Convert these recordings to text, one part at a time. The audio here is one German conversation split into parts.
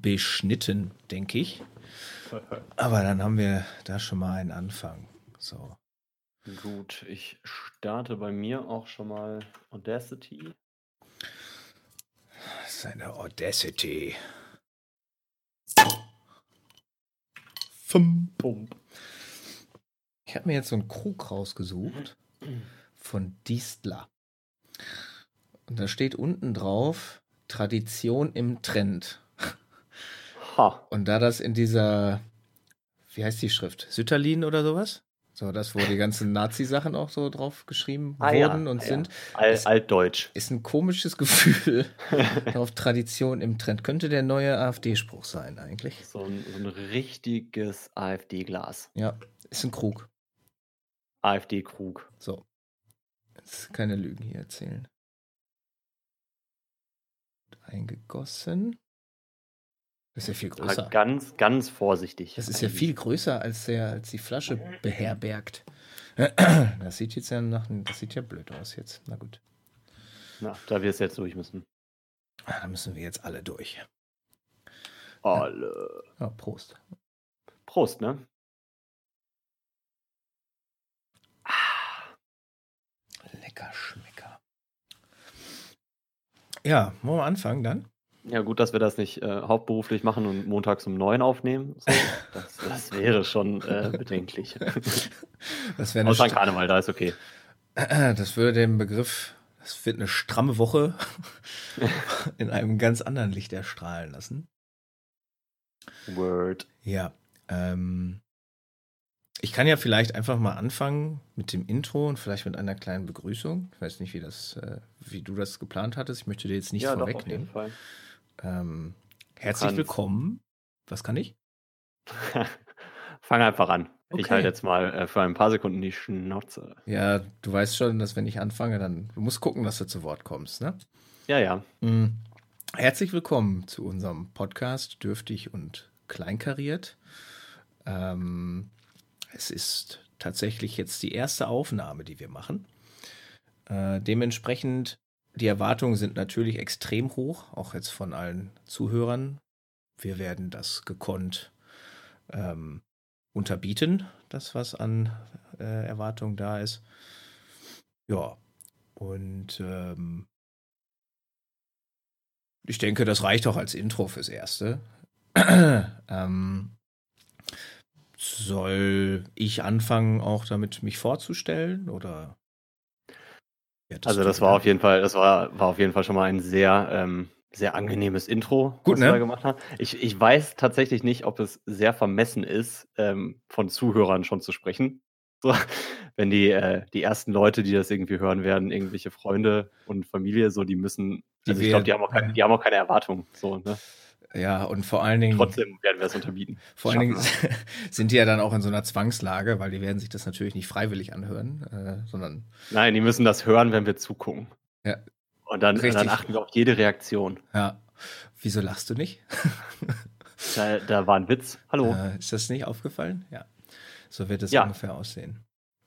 beschnitten, denke ich. Aber dann haben wir da schon mal einen Anfang. So. Gut, ich starte bei mir auch schon mal Audacity. Seine Audacity. Fum. Bum. Ich habe mir jetzt so einen Krug rausgesucht von Distler. Und da steht unten drauf Tradition im Trend. Ha. Und da das in dieser, wie heißt die Schrift? Sütterlin oder sowas? So, das, wo die ganzen Nazi-Sachen auch so drauf geschrieben Ah, ja, wurden und ja. sind, Al Ist- Altdeutsch. ist ein komisches Gefühl auf Tradition im Trend. Könnte der neue AfD-Spruch sein, eigentlich. So ein, so ein richtiges AfD-Glas. Ja, ist ein Krug. AfD-Krug. So. Jetzt keine Lügen hier erzählen. Eingegossen. Das ist ja viel größer. Ganz, ganz vorsichtig. Das ist ja eigentlich. viel größer, als, der, als die Flasche beherbergt. Das sieht jetzt ja nach, das sieht ja blöd aus jetzt. Na gut. Na, da wir es jetzt durch müssen. Ah, Da müssen wir jetzt alle durch. Alle. Ja, Prost. Prost, ne? Lecker Schmecker. Ja, wollen wir anfangen dann? Ja, gut, dass wir das nicht äh, hauptberuflich machen und montags um neun aufnehmen. So, das, das wäre schon äh, bedenklich. Das wäre Außer Karneval, da ist okay. Das würde den Begriff, das wird eine stramme Woche in einem ganz anderen Licht erstrahlen lassen. Word. Ja, ähm, ich kann ja vielleicht einfach mal anfangen mit dem Intro und vielleicht mit einer kleinen Begrüßung. Ich weiß nicht, wie das, äh, wie du das geplant hattest. Ich möchte dir jetzt nichts ja, doch, auf jeden vorwegnehmen. Fall. Ähm, herzlich willkommen. Was kann ich? Fang einfach an. Ich Okay. halte jetzt mal äh, für ein paar Sekunden die Schnauze. Ja, du weißt schon, dass wenn ich anfange, dann du musst gucken, dass du zu Wort kommst, ne? Ja, ja. Mm. Herzlich willkommen zu unserem Podcast Dürftig und Kleinkariert. Ähm, es ist tatsächlich jetzt die erste Aufnahme, die wir machen. Äh, dementsprechend, die Erwartungen sind natürlich extrem hoch, auch jetzt von allen Zuhörern. Wir werden das gekonnt ähm, unterbieten, das, was an äh, Erwartungen da ist. Ja, und ähm, ich denke, das reicht auch als Intro fürs Erste. ähm, soll ich anfangen, auch damit mich vorzustellen? Oder? Wie hattest Also das war auf jeden Fall, das war, war auf jeden Fall schon mal ein sehr, ähm, sehr angenehmes Intro, Gut, was ne? wir da gemacht haben. Ich, ich weiß tatsächlich nicht, ob es sehr vermessen ist, ähm, von Zuhörern schon zu sprechen. So, wenn die, äh, die ersten Leute, die das irgendwie hören werden, irgendwelche Freunde und Familie, so, die müssen, Die also ich glaube, die haben auch keine, die haben auch keine Erwartung. So, ne? Ja, und vor allen Dingen, Trotzdem werden wir es unterbieten. vor allen Dingen sind die ja dann auch in so einer Zwangslage, weil die werden sich das natürlich nicht freiwillig anhören, äh, sondern Nein, die müssen das hören, wenn wir zugucken. Ja. Und dann, dann achten wir auf jede Reaktion. ja. Wieso lachst du nicht? Da, da war ein Witz. Hallo. Äh, ist das nicht aufgefallen? Ja. So wird es Ja. ungefähr aussehen.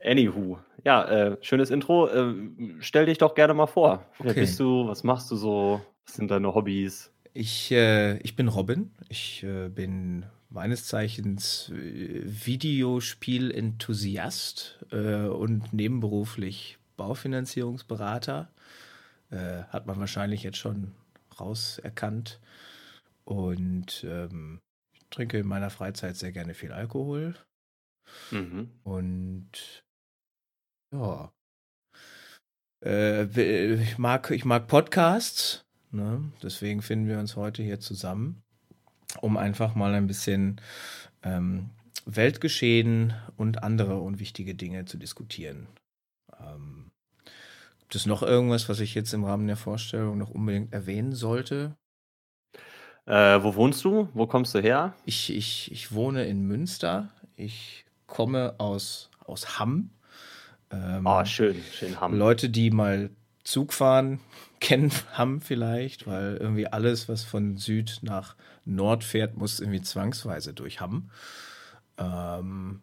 Anywho, ja, äh, schönes Intro. Äh, stell dich doch gerne mal vor. Wer Okay. bist du? Was machst du so? Was sind deine Hobbys? Ich, äh, ich bin Robin. Ich äh, bin meines Zeichens äh, Videospiel-Enthusiast äh, und nebenberuflich Baufinanzierungsberater. Äh, hat man wahrscheinlich jetzt schon rauserkannt. Und ähm, ich trinke in meiner Freizeit sehr gerne viel Alkohol. Mhm. Und ja. Äh, ich, mag, ich mag Podcasts. Ne? Deswegen finden wir uns heute hier zusammen, um einfach mal ein bisschen ähm, Weltgeschehen und andere unwichtige Dinge zu diskutieren. Ähm, gibt es noch irgendwas, was ich jetzt im Rahmen der Vorstellung noch unbedingt erwähnen sollte? Äh, wo wohnst du? Wo kommst du her? Ich, ich, ich wohne in Münster. Ich komme aus, aus Hamm. Ähm, Oh, schön, schön Hamm. Leute, die mal Zug fahren, kennen Hamm vielleicht, weil irgendwie alles, was von Süd nach Nord fährt, muss irgendwie zwangsweise durch Hamm. Ähm,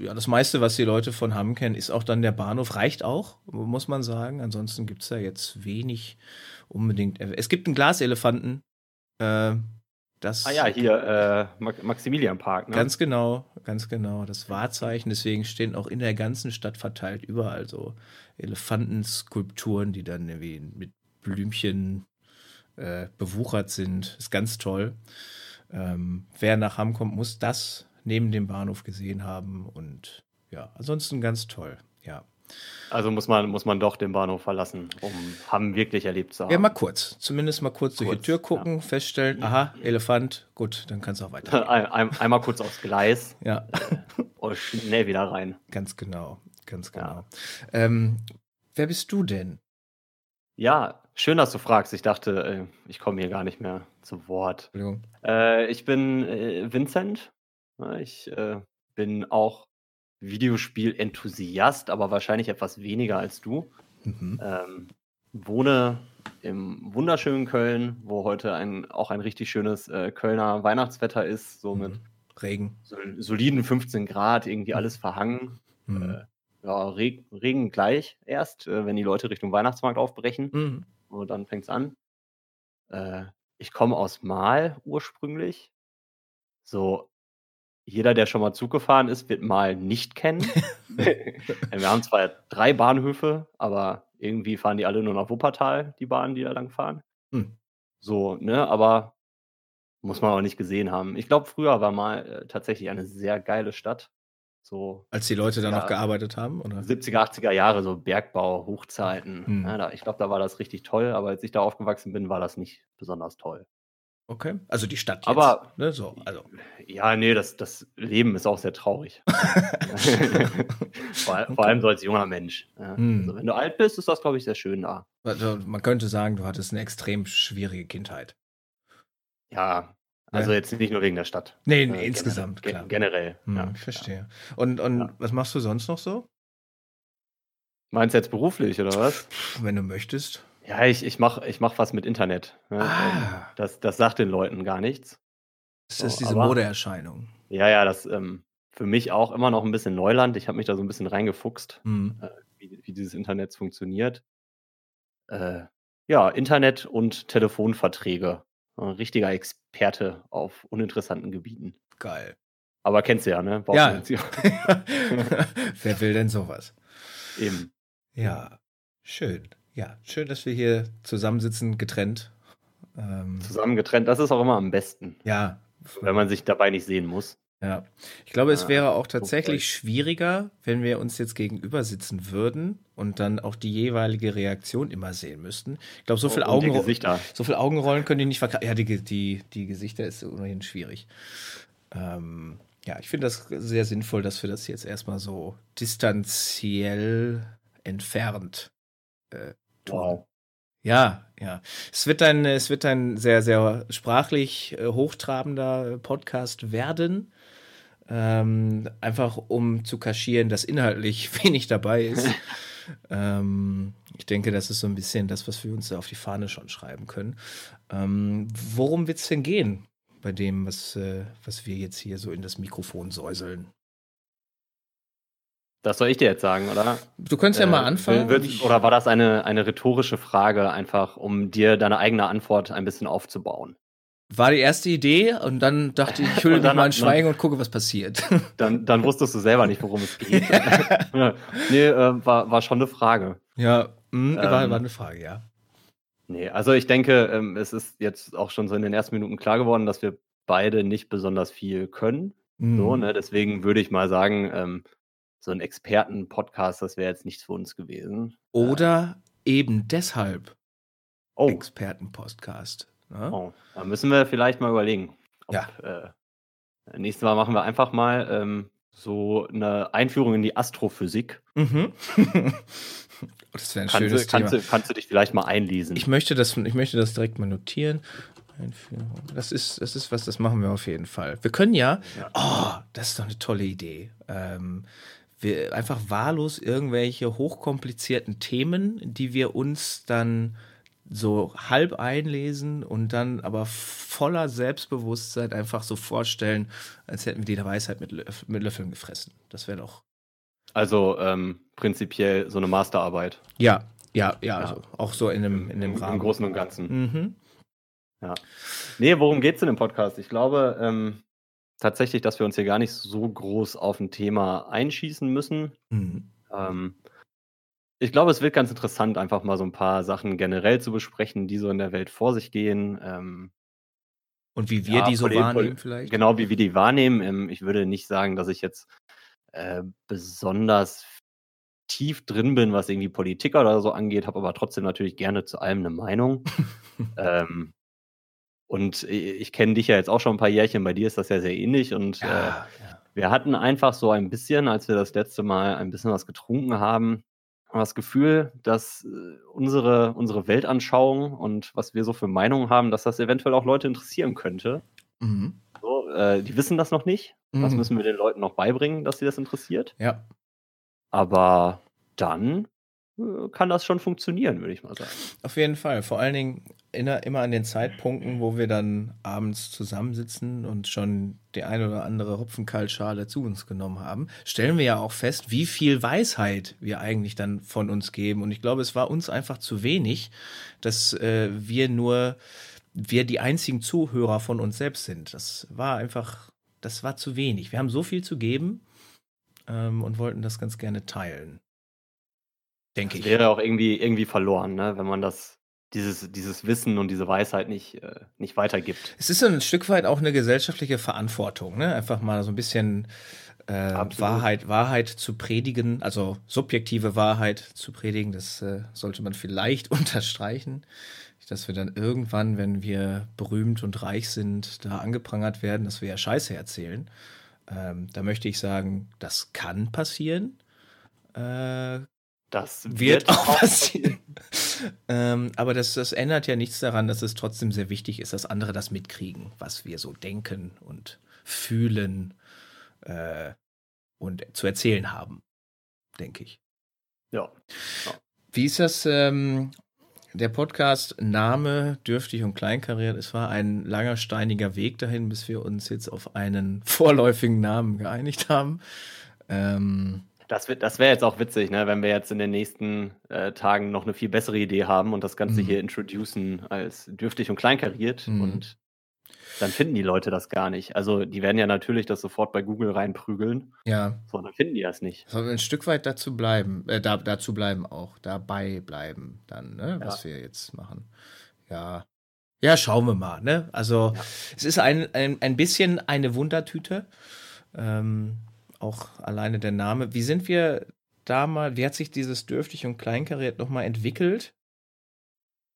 ja, das meiste, was die Leute von Hamm kennen, ist auch dann der Bahnhof. Reicht auch, muss man sagen. Ansonsten gibt es da jetzt wenig unbedingt. Es gibt einen Glaselefanten. Äh, das. Ah ja, hier äh, Maximilianpark. Ne? Ganz genau, ganz genau. Das Wahrzeichen. Deswegen stehen auch in der ganzen Stadt verteilt überall so Elefantenskulpturen, die dann irgendwie mit Blümchen äh, bewuchert sind. Ist ganz toll. Ähm, wer nach Hamm kommt, muss das neben dem Bahnhof gesehen haben. Und ja, ansonsten ganz toll. Ja. Also muss man, muss man doch den Bahnhof verlassen, um Hamm wirklich erlebt zu haben. Ja, mal kurz. Zumindest mal kurz, kurz durch die Tür gucken, ja. feststellen, aha, Elefant, gut, dann kannst du auch weiter. Ein, einmal kurz aufs Gleis. ja. und schnell wieder rein. Ganz genau, ganz genau. Ja. Ähm, wer bist du denn? Ja, schön, dass du fragst. Ich dachte, äh, ich komme hier gar nicht mehr zu Wort. Äh, ich bin äh, Vincent. Ich äh, bin auch Videospiel-Enthusiast, aber wahrscheinlich etwas weniger als du. Mhm. Ähm, wohne im wunderschönen Köln, wo heute ein, auch ein richtig schönes äh, Kölner Weihnachtswetter ist, so mhm. mit Regen. Sol soliden 15 Grad, irgendwie alles verhangen. Mhm. Äh, ja, Reg Regen gleich erst, äh, wenn die Leute Richtung Weihnachtsmarkt aufbrechen. Mhm. Und dann fängt es an. Äh, ich komme aus Mal ursprünglich. So jeder, der schon mal Zug gefahren ist, wird mal nicht kennen. wir haben zwar drei Bahnhöfe, aber irgendwie fahren die alle nur nach Wuppertal, die Bahnen, die da lang fahren. Hm. So, ne, aber muss man auch nicht gesehen haben. Ich glaube, früher war mal äh, tatsächlich eine sehr geile Stadt. So, Als die Leute da noch gearbeitet haben? Oder? 70er, 80er Jahre, so Bergbau, Hochzeiten. Hm. Ja, da, ich glaube, da war das richtig toll, aber als ich da aufgewachsen bin, war das nicht besonders toll. Okay. Also die Stadt jetzt. Aber ne, so, also. Ja, nee, das, das Leben ist auch sehr traurig. vor, okay. vor, allem so als junger Mensch. Ja. Hm. Also, wenn du alt bist, ist das, glaube ich, sehr schön da. Also, man könnte sagen, du hattest eine extrem schwierige Kindheit. Ja, also ja. jetzt nicht nur wegen der Stadt. Nee, nee äh, insgesamt, generell, klar. Generell. Hm, ja. Ich verstehe. Und, und was machst du sonst noch so? Meinst du jetzt beruflich oder was? Wenn du möchtest. Ja, ich, ich mache ich mach was mit Internet. Ne? Ah. Das, das sagt den Leuten gar nichts. Das ist so, diese aber, Modeerscheinung. Ja, ja, das ähm, für mich auch immer noch ein bisschen Neuland. Ich habe mich da so ein bisschen reingefuchst, mhm. äh, wie, wie, dieses Internet funktioniert. Äh, ja, Internet und Telefonverträge. Ein richtiger Experte auf uninteressanten Gebieten. Geil. Aber kennst du ja, ne? Ja. Wer will denn sowas? Eben. Ja, schön. Ja, schön, dass wir hier zusammensitzen, getrennt. Ähm, Zusammen getrennt, das ist auch immer am besten. Ja. Wenn man sich dabei nicht sehen muss. Ja. Ich glaube, es wäre auch tatsächlich schwieriger, wenn wir uns jetzt gegenüber sitzen würden und dann auch die jeweilige Reaktion immer sehen müssten. Ich glaube, so viel, Augen, so viel Augenrollen können die nicht verkaufen. Ja, die, die, die Gesichter ist ohnehin schwierig. Ähm, ja, ich finde das sehr sinnvoll, dass wir das jetzt erstmal so distanziell entfernt äh, tun. Wow. Ja, ja. Es wird ein, es wird ein sehr, sehr sprachlich äh, hochtrabender Podcast werden. Ähm, einfach um zu kaschieren, dass inhaltlich wenig dabei ist. ähm, ich denke, das ist so ein bisschen das, was wir uns auf die Fahne schon schreiben können. Ähm, worum wird es denn gehen bei dem, was, äh, was wir jetzt hier so in das Mikrofon säuseln? Das soll ich dir jetzt sagen, oder? Du könntest ja mal äh, anfangen. Wird, oder war das eine, eine rhetorische Frage, einfach um dir deine eigene Antwort ein bisschen aufzubauen? War die erste Idee und dann dachte ich, ich hülle mich mal in Schweigen und gucke, was passiert. Dann, dann wusstest du selber nicht, worum es geht. nee, äh, war, war schon eine Frage. Ja, mh, ähm, war, war eine Frage, ja. Nee, also ich denke, ähm, es ist jetzt auch schon so in den ersten Minuten klar geworden, dass wir beide nicht besonders viel können. Mhm. So, ne? Deswegen würde ich mal sagen, ähm, so ein Experten-Podcast, das wäre jetzt nichts für uns gewesen. Oder äh, eben deshalb oh. Experten-Podcast. Ne? Oh, da müssen wir vielleicht mal überlegen. Ob, ja. Äh, nächstes Mal machen wir einfach mal ähm, so eine Einführung in die Astrophysik. Mhm. das wäre ein kannst schönes du, Thema. Kannst du, kannst du dich vielleicht mal einlesen? Ich möchte das, ich möchte das direkt mal notieren. Einführung. Das ist, das ist was, das machen wir auf jeden Fall. Wir können ja, ja. oh, das ist doch eine tolle Idee. Ähm, wir einfach wahllos irgendwelche hochkomplizierten Themen, die wir uns dann so halb einlesen und dann aber voller Selbstbewusstsein einfach so vorstellen, als hätten wir die Weisheit mit, Löff mit Löffeln gefressen. Das wäre doch. Also ähm, prinzipiell so eine Masterarbeit. Ja, ja, ja, also auch so in einem, in Im, Rahmen. Im Großen und Ganzen. Mhm. Ja. Nee, worum geht es in dem Podcast? Ich glaube ähm, tatsächlich, dass wir uns hier gar nicht so groß auf ein Thema einschießen müssen. Mhm. Ähm, ich glaube, es wird ganz interessant, einfach mal so ein paar Sachen generell zu besprechen, die so in der Welt vor sich gehen. Ähm, Und wie wir ja, die so wahrnehmen vielleicht? Genau, wie wir die wahrnehmen. Ähm, ich würde nicht sagen, dass ich jetzt äh, besonders tief drin bin, was irgendwie Politik oder so angeht, habe aber trotzdem natürlich gerne zu allem eine Meinung. ähm, und ich kenne dich ja jetzt auch schon ein paar Jährchen, bei dir ist das ja sehr ähnlich. Und ja, äh, ja. wir hatten einfach so ein bisschen, als wir das letzte Mal ein bisschen was getrunken haben, das Gefühl, dass äh, unsere, unsere Weltanschauung und was wir so für Meinungen haben, dass das eventuell auch Leute interessieren könnte. Mhm. So, äh, die wissen das noch nicht. Mhm. Das müssen wir den Leuten noch beibringen, dass sie das interessiert. Ja. Aber dann äh, kann das schon funktionieren, würde ich mal sagen. Auf jeden Fall. Vor allen Dingen immer an den Zeitpunkten, wo wir dann abends zusammensitzen und schon die eine oder andere Hopfenkaltschale zu uns genommen haben, stellen wir ja auch fest, wie viel Weisheit wir eigentlich dann von uns geben. Und ich glaube, es war uns einfach zu wenig, dass äh, wir nur, wir die einzigen Zuhörer von uns selbst sind. Das war einfach, das war zu wenig. Wir haben so viel zu geben ähm, und wollten das ganz gerne teilen. Denke ich. Wäre auch irgendwie, irgendwie verloren, ne? wenn man das dieses, dieses Wissen und diese Weisheit nicht, äh, nicht weitergibt. Es ist ein Stück weit auch eine gesellschaftliche Verantwortung, ne? Einfach mal so ein bisschen äh, Wahrheit, Wahrheit zu predigen, also subjektive Wahrheit zu predigen, das äh, sollte man vielleicht unterstreichen. Dass wir dann irgendwann, wenn wir berühmt und reich sind, da angeprangert werden, dass wir ja Scheiße erzählen. Ähm, da möchte ich sagen, das kann passieren. Äh, das wird, wird auch passieren. ähm, aber das, das ändert ja nichts daran, dass es trotzdem sehr wichtig ist, dass andere das mitkriegen, was wir so denken und fühlen äh, und zu erzählen haben, denke ich. Ja. ja. Wie ist das? Ähm, der Podcast Name dürftig und kleinkariert. Es war ein langer steiniger Weg dahin, bis wir uns jetzt auf einen vorläufigen Namen geeinigt haben. Ähm, das, das wäre jetzt auch witzig, ne, wenn wir jetzt in den nächsten äh, Tagen noch eine viel bessere Idee haben und das Ganze mhm. hier introducen als dürftig und kleinkariert. Mhm. Und dann finden die Leute das gar nicht. Also die werden ja natürlich das sofort bei Google reinprügeln. Ja. So, dann finden die das nicht. Sollen wir ein Stück weit dazu bleiben, äh, da, dazu bleiben auch, dabei bleiben dann, ne, ja. was wir jetzt machen. Ja. Ja, schauen wir mal, ne? Also ja. es ist ein, ein, ein bisschen eine Wundertüte. Ähm, auch alleine der Name. Wie sind wir da mal, wie hat sich dieses dürftig und kleinkariert nochmal entwickelt?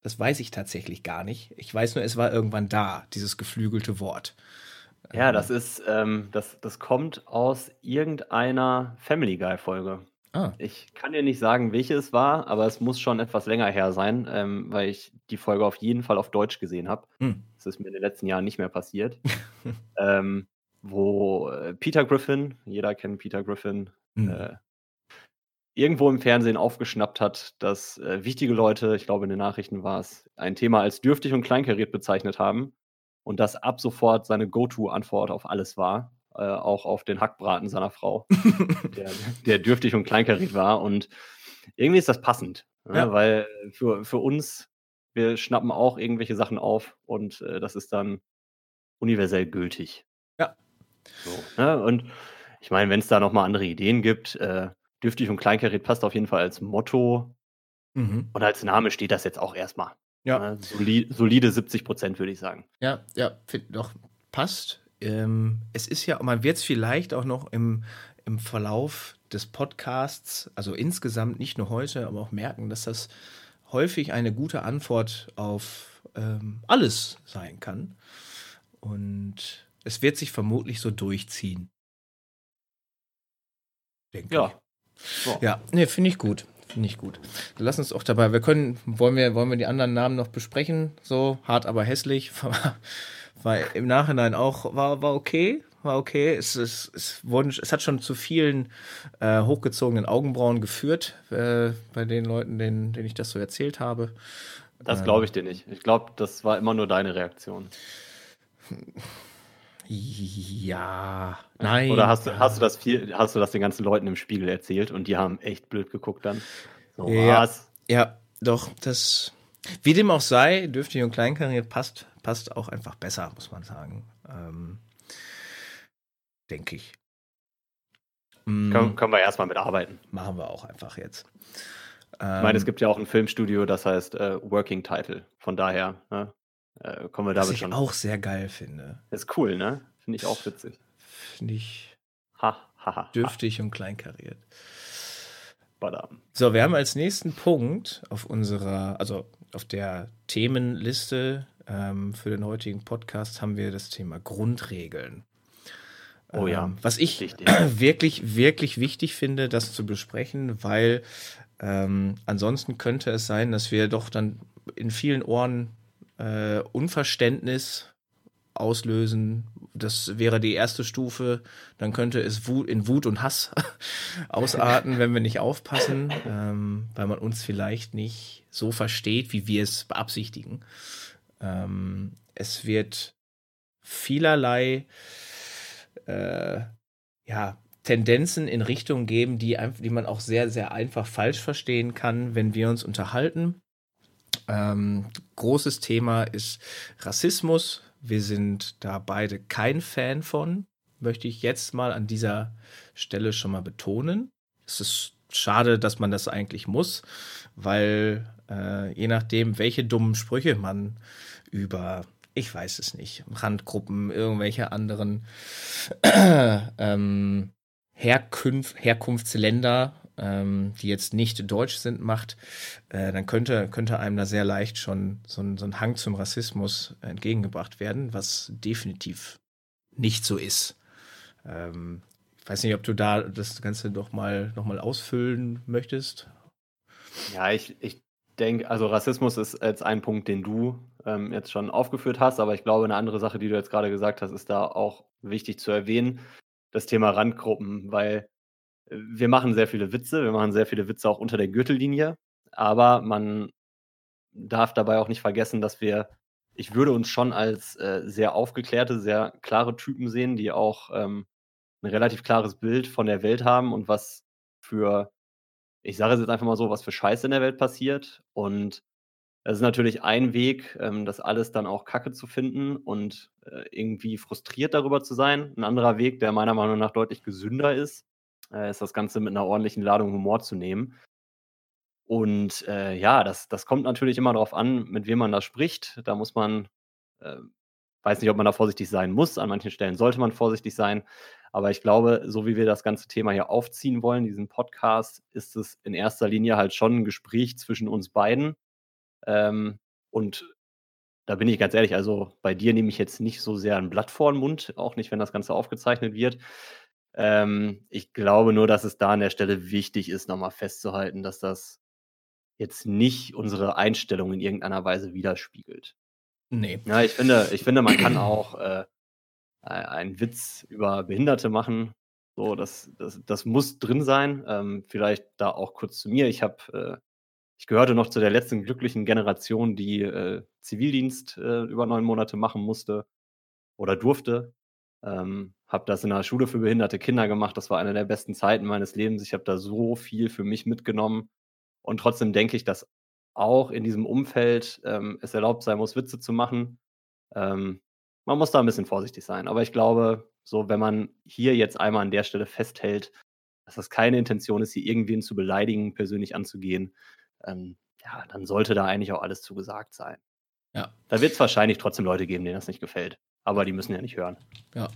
Das weiß ich tatsächlich gar nicht. Ich weiß nur, es war irgendwann da, dieses geflügelte Wort. Ja, das ist, ähm, das, das kommt aus irgendeiner Family Guy-Folge. Ah. Ich kann dir nicht sagen, welche es war, aber es muss schon etwas länger her sein, ähm, weil ich die Folge auf jeden Fall auf Deutsch gesehen habe. Hm. Das ist mir in den letzten Jahren nicht mehr passiert. ähm, wo äh, Peter Griffin, jeder kennt Peter Griffin, mhm. äh, irgendwo im Fernsehen aufgeschnappt hat, dass äh, wichtige Leute, ich glaube in den Nachrichten war es, ein Thema als dürftig und kleinkariert bezeichnet haben und das ab sofort seine Go-To-Antwort auf alles war, äh, auch auf den Hackbraten seiner Frau, der, der, dürftig und kleinkariert war und irgendwie ist das passend, ne? ja. weil für, für uns, wir schnappen auch irgendwelche Sachen auf und äh, das ist dann universell gültig. So, ne? Und ich meine, wenn es da nochmal andere Ideen gibt, äh, dürftig und kleinkariert passt auf jeden Fall als Motto. Mhm. Und als Name steht das jetzt auch erstmal. Ja. Ne? Soli solide 70 Prozent, würde ich sagen. Ja, ja, doch, passt. Ähm, es ist ja, man wird es vielleicht auch noch im, im Verlauf des Podcasts, also insgesamt nicht nur heute, aber auch merken, dass das häufig eine gute Antwort auf ähm, alles sein kann. Und es wird sich vermutlich so durchziehen. Denke ja. ich. Ja. Ja, nee, finde ich gut. Finde ich gut. Lass uns auch dabei. Wir können, wollen wir, wollen wir die anderen Namen noch besprechen? So, hart aber hässlich. War im Nachhinein auch, war, war okay. War okay. Es, es, es, wurden, es hat schon zu vielen äh, hochgezogenen Augenbrauen geführt, äh, bei den Leuten, denen, denen ich das so erzählt habe. Das glaube ich dir nicht. Ich glaube, das war immer nur deine Reaktion. Ja, nein. Oder hast du, hast du das viel, hast du das den ganzen Leuten im Spiegel erzählt und die haben echt blöd geguckt dann? So ja, was? Ja, doch, das, Wie dem auch sei, dürftig und kleinkariert passt, passt auch einfach besser, muss man sagen. Ähm, Denke ich. Mm. Können, können wir erstmal mitarbeiten. Machen wir auch einfach jetzt. ich meine, es ähm, gibt ja auch ein Filmstudio, das heißt äh, Working Title. Von daher ne, äh, kommen wir damit Was ich auch sehr geil finde. Ist cool, ne? Finde ich auch witzig. Finde ich ha, ha, ha, dürftig und kleinkariert. Badam. So, wir haben als nächsten Punkt auf unserer, also auf der Themenliste ähm, für den heutigen Podcast haben wir das Thema Grundregeln. Oh ja. Ähm, was ich wichtig. wirklich, wirklich wichtig finde, das zu besprechen, weil ähm, ansonsten könnte es sein, dass wir doch dann in vielen Ohren äh, Unverständnis auslösen. Das wäre die erste Stufe. Dann könnte es Wut, in Wut und Hass ausarten, wenn wir nicht aufpassen, ähm, weil man uns vielleicht nicht so versteht, wie wir es beabsichtigen. Ähm, es wird vielerlei äh, ja, Tendenzen in Richtung geben, die, die man auch sehr, sehr einfach falsch verstehen kann, wenn wir uns unterhalten. Ähm, großes Thema ist Rassismus. Wir sind da beide kein Fan von, möchte ich jetzt mal an dieser Stelle schon mal betonen. Es ist schade, dass man das eigentlich muss, weil äh, je nachdem, welche dummen Sprüche man über ich weiß es nicht, Randgruppen, irgendwelche anderen ähm, Herkunft, Herkunftsländer, ähm, die jetzt nicht deutsch sind, macht, äh, dann könnte, könnte einem da sehr leicht schon so ein, so ein Hang zum Rassismus entgegengebracht werden, was definitiv nicht so ist. Ähm, ich weiß nicht, ob du da das Ganze doch mal, noch mal ausfüllen möchtest. Ja, ich, ich denke, also Rassismus ist jetzt ein Punkt, den du ähm, jetzt schon aufgeführt hast, aber ich glaube, eine andere Sache, die du jetzt gerade gesagt hast, ist da auch wichtig zu erwähnen, das Thema Randgruppen, weil wir machen sehr viele Witze, wir machen sehr viele Witze auch unter der Gürtellinie, aber man darf dabei auch nicht vergessen, dass wir, ich würde uns schon als äh, sehr aufgeklärte, sehr klare Typen sehen, die auch ähm, ein relativ klares Bild von der Welt haben und was für ich sage es jetzt einfach mal so, was für Scheiße in der Welt passiert. Und es ist natürlich ein Weg, ähm, das alles dann auch kacke zu finden und äh, irgendwie frustriert darüber zu sein. Ein anderer Weg, der meiner Meinung nach deutlich gesünder ist, äh, ist das Ganze mit einer ordentlichen Ladung Humor zu nehmen. Und äh, ja, das, das kommt natürlich immer darauf an, mit wem man da spricht. Da muss man, äh, weiß nicht, ob man da vorsichtig sein muss. An manchen Stellen sollte man vorsichtig sein. Aber ich glaube, so wie wir das ganze Thema hier aufziehen wollen, diesen Podcast, ist es in erster Linie halt schon ein Gespräch zwischen uns beiden. Ähm, und da bin ich ganz ehrlich, also bei dir nehme ich jetzt nicht so sehr ein Blatt vor den Mund, auch nicht, wenn das Ganze aufgezeichnet wird. Ähm, ich glaube nur, dass es da an der Stelle wichtig ist, nochmal festzuhalten, dass das jetzt nicht unsere Einstellung in irgendeiner Weise widerspiegelt. Nee. Ja, ich finde, ich finde, man kann auch äh, einen Witz über Behinderte machen. So, das, das, das muss drin sein. Ähm, vielleicht da auch kurz zu mir. Ich habe, äh, ich gehörte noch zu der letzten glücklichen Generation, die äh, Zivildienst äh, über neun Monate machen musste oder durfte. Ähm, habe das in einer Schule für behinderte Kinder gemacht. Das war eine der besten Zeiten meines Lebens. Ich habe da so viel für mich mitgenommen. Und trotzdem denke ich, dass auch in diesem Umfeld ähm, es erlaubt sein muss, Witze zu machen. Ähm, man muss da ein bisschen vorsichtig sein. Aber ich glaube, so, wenn man hier jetzt einmal an der Stelle festhält, dass das keine Intention ist, hier irgendwen zu beleidigen, persönlich anzugehen, ähm, ja, dann sollte da eigentlich auch alles zugesagt sein. Ja. Da wird es wahrscheinlich trotzdem Leute geben, denen das nicht gefällt. Aber die müssen ja nicht hören. Ja.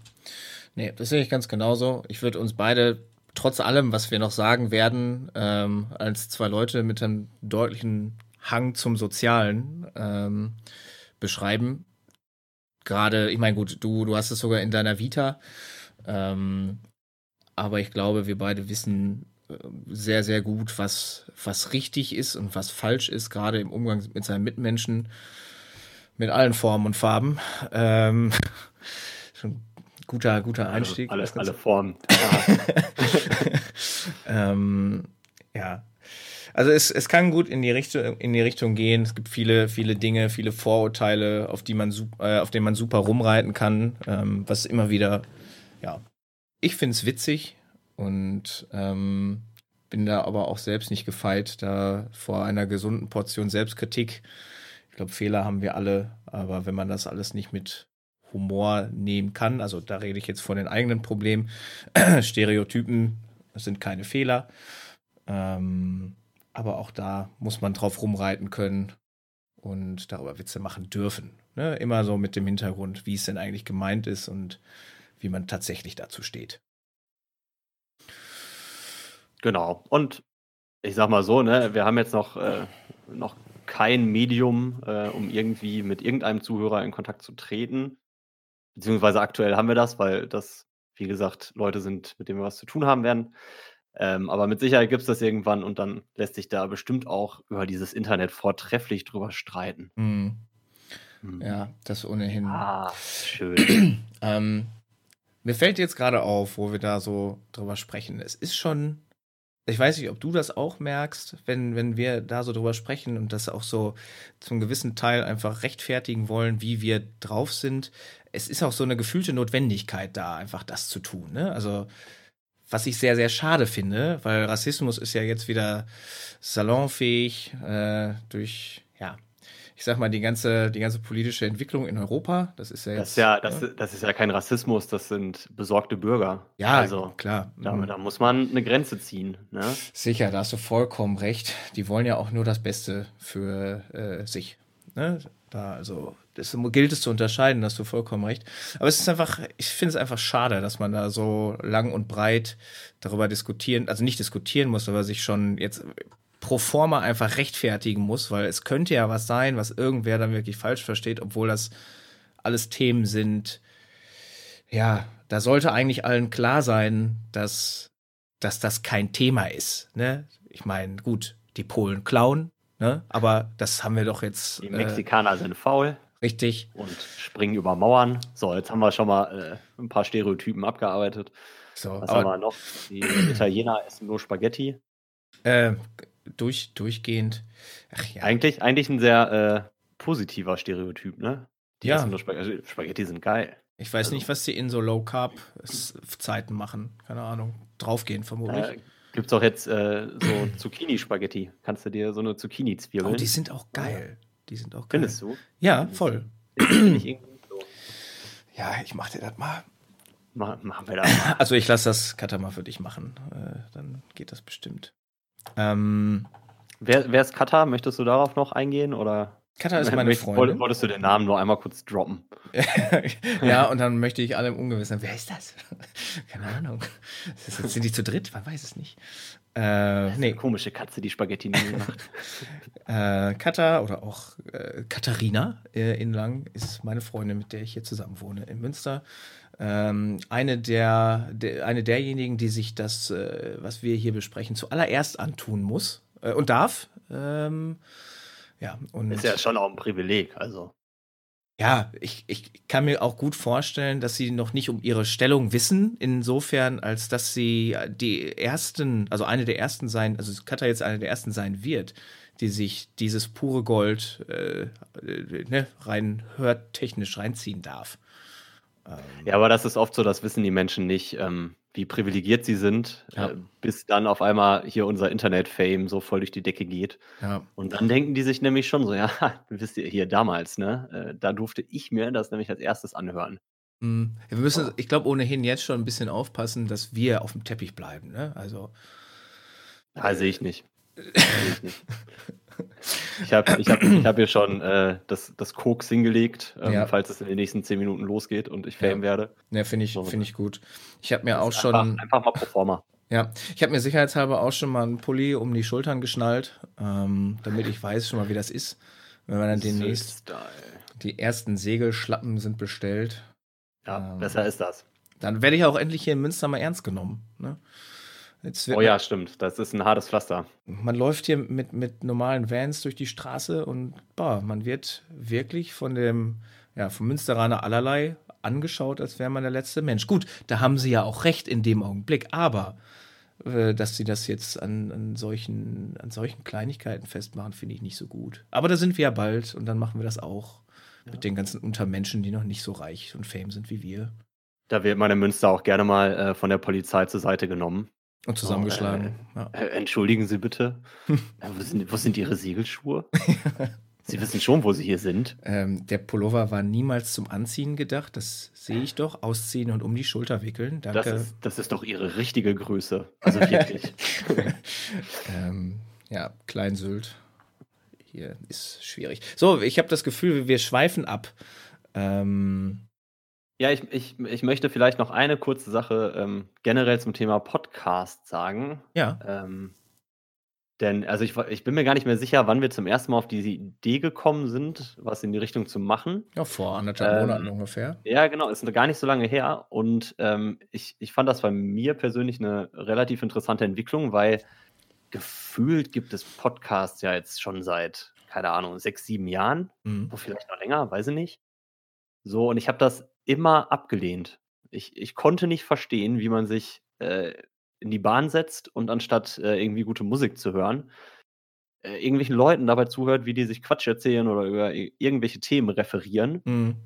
Nee, das sehe ich ganz genauso. Ich würde uns beide, trotz allem, was wir noch sagen werden, ähm, als zwei Leute mit einem deutlichen Hang zum Sozialen ähm, beschreiben gerade, ich meine, gut, du, du hast es sogar in deiner Vita, ähm, aber ich glaube, wir beide wissen äh, sehr, sehr gut, was, was richtig ist und was falsch ist, gerade im Umgang mit seinen Mitmenschen, mit allen Formen und Farben. Ähm, schon guter, guter Einstieg. Also alle, alle Formen. ähm, ja, also es, es kann gut in die Richtung in die Richtung gehen. Es gibt viele viele Dinge, viele Vorurteile, auf die man äh, auf denen man super rumreiten kann, ähm, was immer wieder ja ich finde es witzig und ähm, bin da aber auch selbst nicht gefeit, da vor einer gesunden Portion Selbstkritik glaube, Fehler haben wir alle, aber wenn man das alles nicht mit Humor nehmen kann, also da rede ich jetzt von den eigenen Problemen, Stereotypen sind keine Fehler, ähm, aber auch da muss man drauf rumreiten können und darüber Witze machen dürfen. Ne? Immer so mit dem Hintergrund, wie es denn eigentlich gemeint ist und wie man tatsächlich dazu steht. Genau. Und ich sag mal so, ne, wir haben jetzt noch, äh, noch kein Medium, äh, um irgendwie mit irgendeinem Zuhörer in Kontakt zu treten. Beziehungsweise aktuell haben wir das, weil das, wie gesagt, Leute sind, mit denen wir was zu tun haben werden. Ähm, aber mit Sicherheit gibt es das irgendwann und dann lässt sich da bestimmt auch über dieses Internet vortrefflich drüber streiten. Mhm. Mhm. Ja, das ohnehin. Ah, schön. ähm, mir fällt jetzt gerade auf, wo wir da so drüber sprechen. Es ist schon ich weiß nicht, ob du das auch merkst, wenn, wenn wir da so drüber sprechen und das auch so zum gewissen Teil einfach rechtfertigen wollen, wie wir drauf sind. Es ist auch so eine gefühlte Notwendigkeit da, einfach das zu tun. Ne? Also, was ich sehr, sehr schade finde, weil Rassismus ist ja jetzt wieder salonfähig äh, durch, ja, ich sag mal, die ganze, die ganze politische Entwicklung in Europa, das ist ja jetzt. Das ist ja, das, ja. das ist ja kein Rassismus, das sind besorgte Bürger. Ja, also, klar. Da, mhm. da muss man eine Grenze ziehen. Ne? Sicher, da hast du vollkommen recht. Die wollen ja auch nur das Beste für äh, sich. Ne? Da, also, das gilt es zu unterscheiden, hast du vollkommen recht. Aber es ist einfach, ich finde es einfach schade, dass man da so lang und breit darüber diskutieren, also nicht diskutieren muss, aber sich schon jetzt pro forma einfach rechtfertigen muss, weil es könnte ja was sein, was irgendwer dann wirklich falsch versteht, obwohl das alles Themen sind. Ja, da sollte eigentlich allen klar sein, dass, dass das kein Thema ist. Ne? Ich meine, gut, die Polen klauen, ne? aber das haben wir doch jetzt. Die Mexikaner äh, sind faul. Richtig. Und springen über Mauern. So, jetzt haben wir schon mal äh, ein paar Stereotypen abgearbeitet. So, Was haben wir noch? Die Italiener essen nur Spaghetti. Äh, durch, durchgehend. Ach, ja. eigentlich, eigentlich ein sehr äh, positiver Stereotyp, ne? Die ja. Spag also Spaghetti sind geil. Ich weiß also. nicht, was die in so Low-Carb-Zeiten machen. Keine Ahnung. Draufgehen vermutlich. Äh, Gibt es auch jetzt äh, so Zucchini-Spaghetti. Kannst du dir so eine Zucchini zwirbeln? Oh, die sind auch geil. Die sind auch geil. Findest du? Ja, voll. ja, ich mach dir das mal. machen wir das mal. Also ich lasse das mal für dich machen. Äh, dann geht das bestimmt. Ähm, wer, wer ist Kata? Möchtest du darauf noch eingehen? Oder? Kata ist meine Freundin. Wolltest du den Namen nur einmal kurz droppen? ja, und dann möchte ich alle im Ungewissen. Wer ist das? Keine Ahnung. Jetzt, sind die zu dritt? Man weiß es nicht. Äh, nee. komische Katze, die Spaghetti macht. äh, Kata oder auch äh, Katharina äh, in Lang ist meine Freundin, mit der ich hier zusammen wohne in Münster ähm, eine, der, der, eine derjenigen, die sich das, äh, was wir hier besprechen, zuallererst antun muss äh, und darf. Ähm, ja, und ist ja schon auch ein Privileg, also. Ja, ich, ich kann mir auch gut vorstellen, dass sie noch nicht um ihre Stellung wissen, insofern, als dass sie die ersten, also eine der ersten sein, also Katha jetzt eine der ersten sein wird, die sich dieses pure Gold äh, äh ne, rein hörtechnisch reinziehen darf. Ja, aber das ist oft so, das wissen die Menschen nicht, ähm, wie privilegiert sie sind, ja. äh, bis dann auf einmal hier unser Internet-Fame so voll durch die Decke geht. Ja. Und dann denken die sich nämlich schon so, ja, wisst ihr, hier damals, ne, äh, da durfte ich mir das nämlich als erstes anhören. Mhm. Wir müssen, ich glaube, ohnehin jetzt schon ein bisschen aufpassen, dass wir auf dem Teppich bleiben, ne? Also. Ja, sehe ich nicht. sehe ich nicht. Ich habe ich hab, ich hab hier schon äh, das, das Koks hingelegt, ähm, ja. falls es in den nächsten zehn Minuten losgeht und ich Fame ja. werde. Ja, finde ich, find ich gut. Ich habe mir auch schon. Einfach, einfach mal pro forma. Ja, ich habe mir sicherheitshalber auch schon mal einen Pulli um die Schultern geschnallt, ähm, damit ich weiß schon mal, wie das ist. Wenn man dann demnächst. Die ersten Segelschlappen sind bestellt. Ja, ähm, besser ist das. Dann werde ich auch endlich hier in Münster mal ernst genommen. Ne? Oh ja, stimmt. Das ist ein hartes Pflaster. Man läuft hier mit, mit normalen Vans durch die Straße und boah, man wird wirklich von dem, ja, vom Münsteraner allerlei angeschaut, als wäre man der letzte Mensch. Gut, da haben sie ja auch recht in dem Augenblick, aber äh, dass sie das jetzt an, an, solchen, an solchen Kleinigkeiten festmachen, finde ich nicht so gut. Aber da sind wir ja bald und dann machen wir das auch ja. mit den ganzen Untermenschen, die noch nicht so reich und fame sind wie wir. Da wird meine Münster auch gerne mal äh, von der Polizei zur Seite genommen. Und zusammengeschlagen. Oh, äh, ja. äh, entschuldigen Sie bitte. wo, sind, wo, sind, Ihre Siegelschuhe? Sie wissen schon, wo Sie hier sind. Ähm, der Pullover war niemals zum Anziehen gedacht. Das sehe ich doch. Ausziehen und um die Schulter wickeln. Danke. Das ist, das ist doch Ihre richtige Größe. Also wirklich. ähm, ja, Kleinsylt. Hier ist schwierig. So, ich habe das Gefühl, wir schweifen ab. Ähm, ja, ich, ich, ich möchte vielleicht noch eine kurze Sache ähm, generell zum Thema Podcast sagen. Ja. Ähm, denn, also ich, ich bin mir gar nicht mehr sicher, wann wir zum ersten Mal auf diese Idee gekommen sind, was in die Richtung zu machen. Ja, vor anderthalb Ähm, Monaten ungefähr. Ja, genau, ist gar nicht so lange her. Und ähm, ich, ich fand das bei mir persönlich eine relativ interessante Entwicklung, weil gefühlt gibt es Podcasts ja jetzt schon seit, keine Ahnung, sechs, sieben Jahren, Mhm. wo vielleicht noch länger, weiß ich nicht. So, und ich habe das immer abgelehnt. Ich, ich konnte nicht verstehen, wie man sich äh, in die Bahn setzt und anstatt äh, irgendwie gute Musik zu hören, äh, irgendwelchen Leuten dabei zuhört, wie die sich Quatsch erzählen oder über irgendwelche Themen referieren Mhm.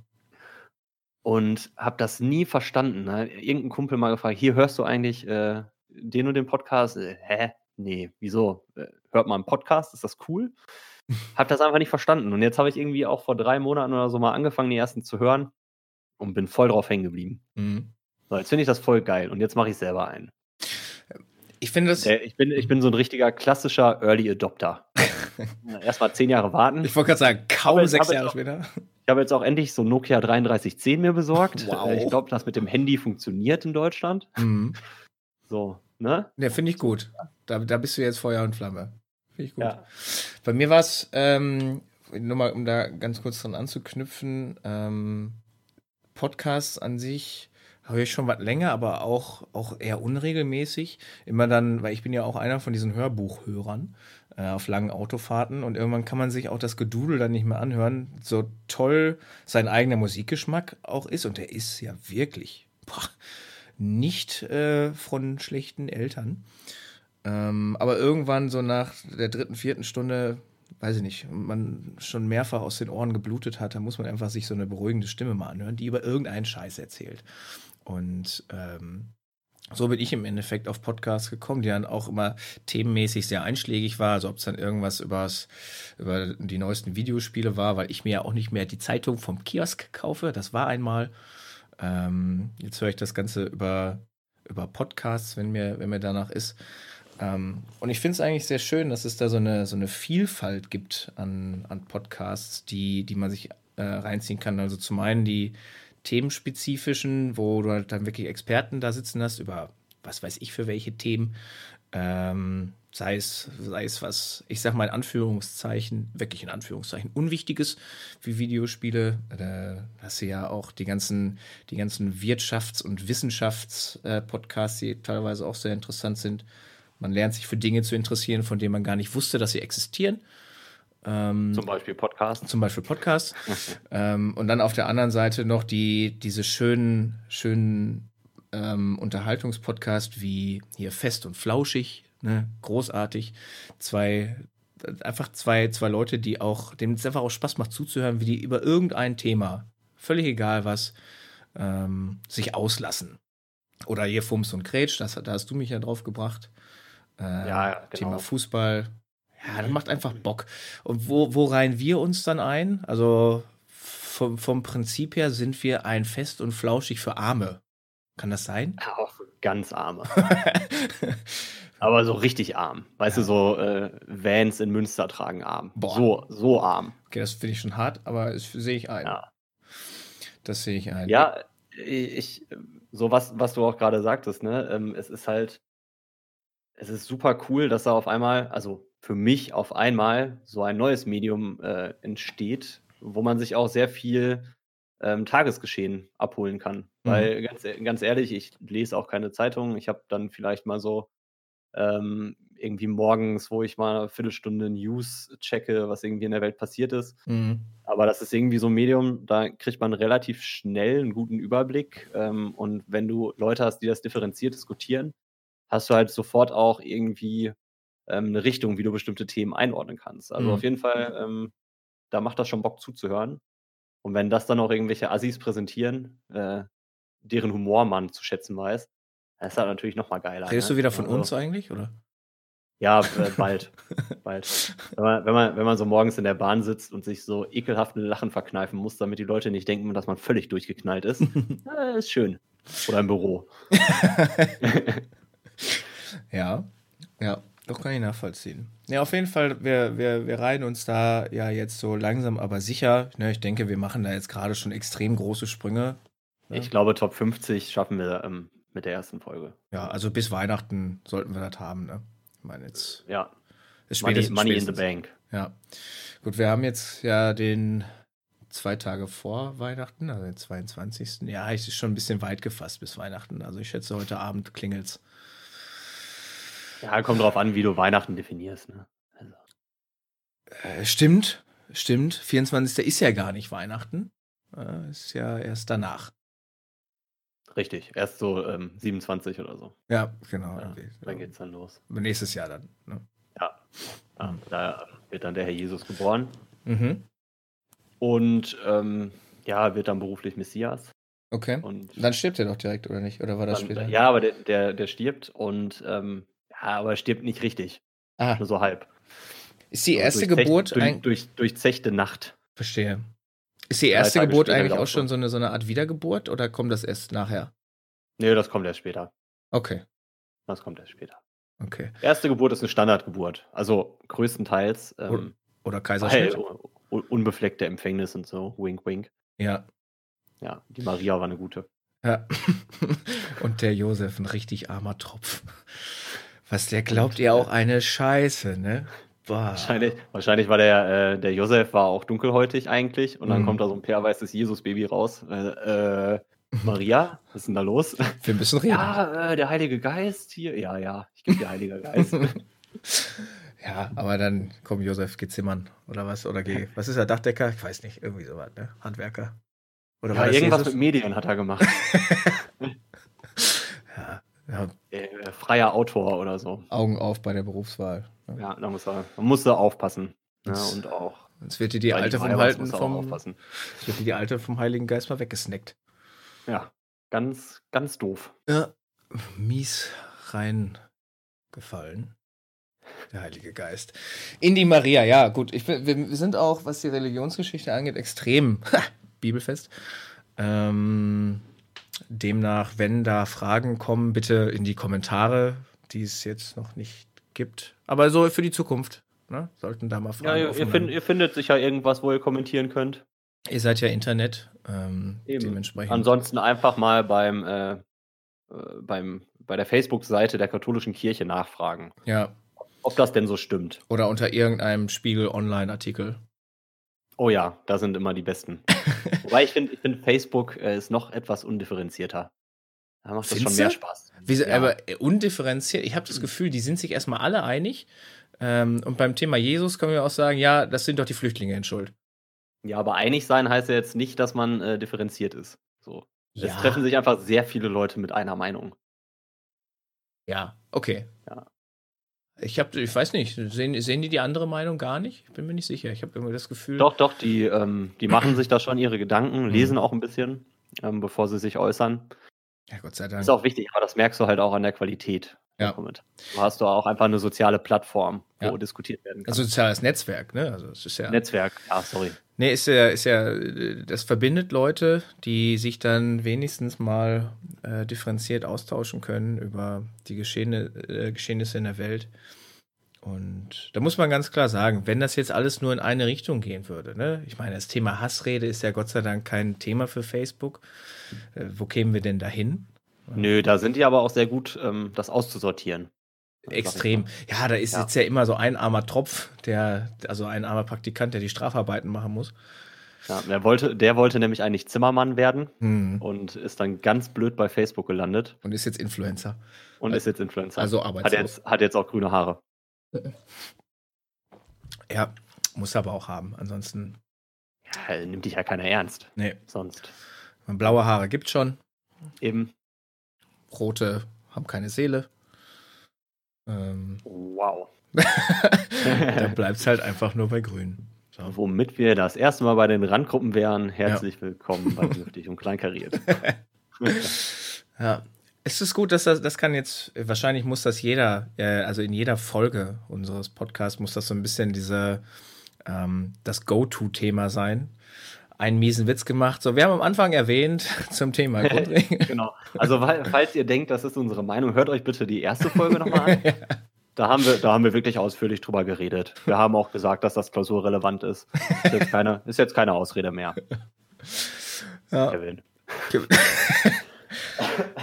und habe das nie verstanden. Ne? Irgendein Kumpel mal gefragt, hier hörst du eigentlich äh, den und den Podcast? Äh, hä? Nee, wieso? Äh, hört mal einen Podcast? Ist das cool? Hab das einfach nicht verstanden. Und jetzt habe ich irgendwie auch vor drei Monaten oder so mal angefangen, die ersten zu hören und bin voll drauf hängen geblieben. Mhm. So, jetzt finde ich das voll geil und jetzt mache ich selber einen. Ich finde das. Ich, bin, ich bin so ein richtiger klassischer Early Adopter. Erstmal zehn Jahre warten. Ich wollte gerade sagen, kaum Aber- sechs Jahre später. Ich habe jetzt auch endlich so Nokia 3310 mir besorgt. Wow. Ich glaube, das mit dem Handy funktioniert in Deutschland. Mhm. So, ne? Ja, finde ich gut. Da, da bist du jetzt Feuer und Flamme. Finde ich gut. Ja. Bei mir war es, ähm, nur mal, um da ganz kurz dran anzuknüpfen, ähm, Podcasts an sich höre ich schon was länger, aber auch, auch eher unregelmäßig. Immer dann, weil ich bin ja auch einer von diesen Hörbuchhörern äh, auf langen Autofahrten und irgendwann kann man sich auch das Gedudel dann nicht mehr anhören, so toll sein eigener Musikgeschmack auch ist und der ist ja wirklich boah, nicht äh, von schlechten Eltern. Ähm, aber irgendwann so nach der dritten, vierten Stunde, weiß ich nicht, man schon mehrfach aus den Ohren geblutet hat, da muss man einfach sich so eine beruhigende Stimme mal anhören, die über irgendeinen Scheiß erzählt. Und ähm, so bin ich im Endeffekt auf Podcasts gekommen, die dann auch immer themenmäßig sehr einschlägig war. Also ob es dann irgendwas übers, über die neuesten Videospiele war, weil ich mir ja auch nicht mehr die Zeitung vom Kiosk kaufe. Das war einmal. Ähm, jetzt höre ich das Ganze über, über Podcasts, wenn mir, wenn mir danach ist. Ähm, und ich finde es eigentlich sehr schön, dass es da so eine, so eine Vielfalt gibt an, an Podcasts, die, die man sich äh, reinziehen kann. Also zum einen die themenspezifischen, wo du halt dann wirklich Experten da sitzen hast, über was weiß ich für welche Themen. Ähm, sei es, sei es was, ich sag mal in Anführungszeichen, wirklich in Anführungszeichen, Unwichtiges wie Videospiele. Da hast du ja auch die ganzen, die ganzen Wirtschafts- und Wissenschafts-Podcasts, die teilweise auch sehr interessant sind. Man lernt sich für Dinge zu interessieren, von denen man gar nicht wusste, dass sie existieren. Ähm, Zum Beispiel Podcasts. zum Beispiel Podcasts. ähm, und dann auf der anderen Seite noch die, diese schönen, schönen ähm, Unterhaltungspodcasts wie hier Fest und Flauschig, ne? großartig. Zwei, einfach zwei, zwei Leute, die auch, denen es einfach auch Spaß macht zuzuhören, wie die über irgendein Thema, völlig egal was, ähm, sich auslassen. Oder hier Fums und Kretsch, das, da hast du mich ja drauf gebracht. Äh, Ja, genau. Thema Fußball. Ja, das macht einfach Bock. Und wo, wo reihen wir uns dann ein? Also vom, vom Prinzip her sind wir ein fest und flauschig für Arme. Kann das sein? Auch ganz arme. Aber so richtig arm. Weißt du, so äh, Vans in Münster tragen arm. Boah. So, so arm. Okay, das finde ich schon hart, aber das sehe ich ein. Ja. Das sehe ich ein. Ja, ich, so was, was du auch gerade sagtest, ne? Ähm, es ist halt, es ist super cool, dass da auf einmal, also für mich auf einmal so ein neues Medium äh, entsteht, wo man sich auch sehr viel ähm, Tagesgeschehen abholen kann. Mhm. Weil ganz, e- ganz ehrlich, ich lese auch keine Zeitung. Ich habe dann vielleicht mal so ähm, irgendwie morgens, wo ich mal eine Viertelstunde News checke, was irgendwie in der Welt passiert ist. Mhm. Aber das ist irgendwie so ein Medium, da kriegt man relativ schnell einen guten Überblick. Ähm, und wenn du Leute hast, die das differenziert diskutieren, hast du halt sofort auch irgendwie ähm, eine Richtung, wie du bestimmte Themen einordnen kannst. Also Mhm. auf jeden Fall, ähm, da macht das schon Bock zuzuhören. Und wenn das dann auch irgendwelche Assis präsentieren, äh, deren Humor man zu schätzen weiß, das ist halt natürlich nochmal geiler. Redest ne? du wieder von Also- uns eigentlich, oder? Ja, äh, bald. bald. Wenn man, wenn, man, wenn man so morgens in der Bahn sitzt und sich so ekelhaft ein Lachen verkneifen muss, damit die Leute nicht denken, dass man völlig durchgeknallt ist, ja, ist schön. Oder im Büro. ja, ja, doch kann ich nachvollziehen. Ja, auf jeden Fall, wir, wir, wir reihen uns da ja jetzt so langsam, aber sicher. Ne, ich denke, wir machen da jetzt gerade schon extrem große Sprünge. Ne? Ich glaube, Top 50 schaffen wir ähm, mit der ersten Folge. Ja, also bis Weihnachten sollten wir das haben, ne? Ich meine jetzt. Ja. Money, money in the bank. Ja. Gut, wir haben jetzt ja den zwei Tage vor Weihnachten, also den 22. Ja, es ist schon ein bisschen weit gefasst bis Weihnachten. Also ich schätze, heute Abend klingelt's. Ja, kommt drauf an, wie du Weihnachten definierst. Ne? Also. Äh, stimmt, stimmt. 24. ist ja gar nicht Weihnachten. Äh, ist ja erst danach. Richtig, erst so ähm, 27 oder so. Ja, genau. Ja, dann geht's dann los. Nächstes Jahr dann. Ne? Ja. ja. Da wird dann der Herr Jesus geboren. Mhm. Und ähm, ja, wird dann beruflich Messias. Okay. Und dann stirbt er doch direkt, oder nicht? Oder war das dann, später? Ja, aber der, der, der stirbt und ähm, aber er stirbt nicht richtig. Ah. Nur so halb. Ist die erste also Geburt durch, durch, durchzechte Nacht. Verstehe. Ist die erste Geburt eigentlich auch schon so eine, so eine Art Wiedergeburt oder kommt das erst nachher? Nee, das kommt erst später. Okay. Das kommt erst später. Okay. Erste Geburt ist eine Standardgeburt. Also größtenteils. Ähm, oder Kaiserschnitt unbefleckte Empfängnis und so. Wink, wink. Ja. Ja, die Maria war eine gute. Ja. und der Josef, ein richtig armer Tropf. Was der glaubt ihr auch eine Scheiße, ne? Boah. Wahrscheinlich, wahrscheinlich war der, äh, der Josef war auch dunkelhäutig eigentlich und dann mm. kommt da so ein perweißes Jesus-Baby raus. Äh, äh, Maria, was ist denn da los? Wir müssen reden. Ja, äh, der Heilige Geist hier. Ja, ja, ich gebe dir Heiliger Geist. Ja, aber dann kommt Josef G. Zimmern oder was? Oder G. Was ist er? Dachdecker? Ich weiß nicht. Irgendwie sowas, ne? Handwerker. Oder ja, irgendwas Jesus? mit Medien hat er gemacht. ja, ja. Äh, freier Autor oder so. Augen auf bei der Berufswahl. Ne? Ja, da muss er, man muss da aufpassen. Ja, und auch. Jetzt wird dir die alte vom Halten vom. Wird dir die alte vom Heiligen Geist mal weggesnackt. Ja, ganz, ganz doof. Ja, mies reingefallen. Der Heilige Geist. In die Maria, ja, gut. Ich, wir, wir sind auch, was die Religionsgeschichte angeht, extrem bibelfest. Ähm, demnach, wenn da Fragen kommen, bitte in die Kommentare, die es jetzt noch nicht gibt. Aber so für die Zukunft. Ne? Sollten da mal Fragen Ja, ihr, find, ihr findet sicher irgendwas, wo ihr kommentieren könnt. Ihr seid ja Internet. Ähm, dementsprechend. Ansonsten einfach mal beim, äh, äh, beim, bei der Facebook-Seite der katholischen Kirche nachfragen. Ja, ob das denn so stimmt. Oder unter irgendeinem Spiegel-Online-Artikel. Oh ja, da sind immer die besten. Wobei ich finde, ich find Facebook äh, ist noch etwas undifferenzierter. Da macht Findest das schon mehr Spaß. Wie, ja. Aber äh, undifferenziert, ich habe das Gefühl, die sind sich erstmal alle einig. Ähm, und beim Thema Jesus können wir auch sagen, ja, das sind doch die Flüchtlinge in Schuld. Ja, aber einig sein heißt ja jetzt nicht, dass man äh, differenziert ist. So. Ja. Es treffen sich einfach sehr viele Leute mit einer Meinung. Ja, okay. Ja. Ich habe, ich weiß nicht, sehen, sehen die die andere Meinung gar nicht? Ich bin mir nicht sicher. Ich habe irgendwie das Gefühl. Doch, doch, die, ähm, die machen sich da schon ihre Gedanken, mhm. lesen auch ein bisschen, ähm, bevor sie sich äußern. Ja, Gott sei Dank. Ist auch wichtig, aber das merkst du halt auch an der Qualität. Ja. Du hast du auch einfach eine soziale Plattform, wo ja. diskutiert werden kann. Ein soziales Netzwerk, ne? Also es ist ja. Netzwerk, ja, sorry. Nee, ist ja, ist ja, das verbindet Leute, die sich dann wenigstens mal äh, differenziert austauschen können über die Geschehne, äh, Geschehnisse in der Welt. Und da muss man ganz klar sagen, wenn das jetzt alles nur in eine Richtung gehen würde, ne? Ich meine, das Thema Hassrede ist ja Gott sei Dank kein Thema für Facebook. Äh, wo kämen wir denn dahin? Nö, da sind die aber auch sehr gut, ähm, das auszusortieren. Extrem. Ja, da ist ja. jetzt ja immer so ein armer Tropf, der, also ein armer Praktikant, der die Strafarbeiten machen muss. Ja, der wollte, der wollte nämlich eigentlich Zimmermann werden hm. und ist dann ganz blöd bei Facebook gelandet. Und ist jetzt Influencer. Und ist jetzt Influencer. Also arbeitslos. Hat jetzt, hat jetzt auch grüne Haare. Ja, muss aber auch haben. Ansonsten. Ja, nimmt dich ja keiner ernst. Nee. Sonst. Blaue Haare gibt schon. Eben. Rote haben keine Seele. Ähm, wow. dann bleibt es halt einfach nur bei Grün. So. Womit wir das erste Mal bei den Randgruppen wären. Herzlich ja. willkommen bei Dürftig und Kleinkariert. ja. Es ist gut, dass das, das kann jetzt, wahrscheinlich muss das jeder, äh, also in jeder Folge unseres Podcasts muss das so ein bisschen diese, ähm, das Go-To-Thema sein. Einen miesen Witz gemacht. So, wir haben am Anfang erwähnt zum Thema Grundregeln. genau. Also, falls ihr denkt, das ist unsere Meinung, hört euch bitte die erste Folge nochmal an. ja. Da haben, wir, da haben wir wirklich ausführlich drüber geredet. Wir haben auch gesagt, dass das klausurrelevant ist. Ist jetzt keine, ist jetzt keine Ausrede mehr. Ja. Kevin. Kevin.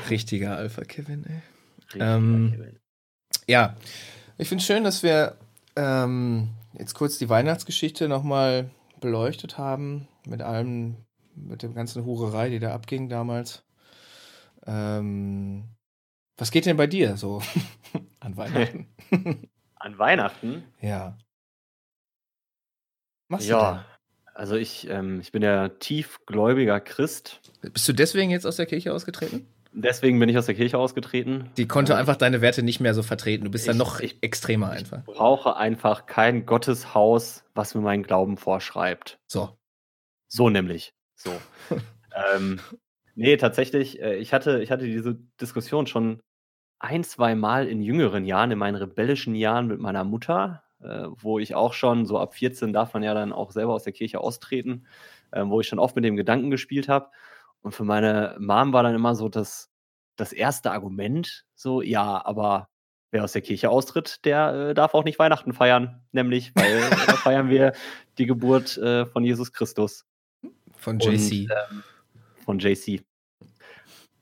Richtiger Alpha Kevin, ey. Ähm, Kevin. Ja, ich finde es schön, dass wir ähm, jetzt kurz die Weihnachtsgeschichte nochmal beleuchtet haben. Mit allem, mit der ganzen Hurerei, die da abging damals. Ähm, was geht denn bei dir so an Weihnachten? an Weihnachten? Ja. Was ja, also ich, ähm, ich bin ja tiefgläubiger Christ. Bist du deswegen jetzt aus der Kirche ausgetreten? Deswegen bin ich aus der Kirche ausgetreten. Die konnte einfach deine Werte nicht mehr so vertreten. Du bist dann noch ich, extremer einfach. Ich brauche einfach kein Gotteshaus, was mir meinen Glauben vorschreibt. So. So nämlich. So. ähm, nee, tatsächlich, äh, ich, hatte, ich hatte diese Diskussion schon ein, zwei Mal in jüngeren Jahren, in meinen rebellischen Jahren mit meiner Mutter, äh, wo ich auch schon, so ab 14 darf man ja dann auch selber aus der Kirche austreten, äh, wo ich schon oft mit dem Gedanken gespielt habe. Und für meine Mom war dann immer so das, das erste Argument, so, ja, aber wer aus der Kirche austritt, der äh, darf auch nicht Weihnachten feiern, nämlich, weil da feiern wir die Geburt äh, von Jesus Christus. Von JC. Und, ähm, von JC.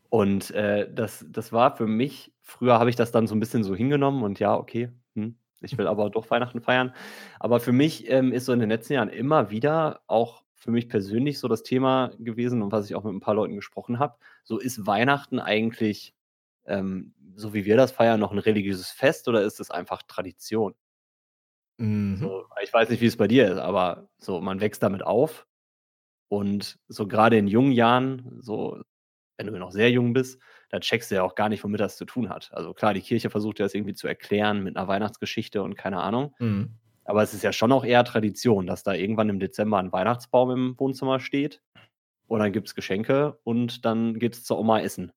Und äh, das, das war für mich, früher habe ich das dann so ein bisschen so hingenommen und ja, okay, hm, ich will aber doch Weihnachten feiern. Aber für mich ähm, ist so in den letzten Jahren immer wieder auch für mich persönlich so das Thema gewesen und was ich auch mit ein paar Leuten gesprochen habe. So ist Weihnachten eigentlich, ähm, so wie wir das feiern, noch ein religiöses Fest oder ist es einfach Tradition? Mhm. So, ich weiß nicht, wie es bei dir ist, aber so, man wächst damit auf. Und so gerade in jungen Jahren, so wenn du noch sehr jung bist, da checkst du ja auch gar nicht, womit das zu tun hat. Also klar, die Kirche versucht ja das irgendwie zu erklären mit einer Weihnachtsgeschichte und keine Ahnung. Mhm. Aber es ist ja schon auch eher Tradition, dass da irgendwann im Dezember ein Weihnachtsbaum im Wohnzimmer steht. Und dann gibt es Geschenke und dann geht es zur Oma essen.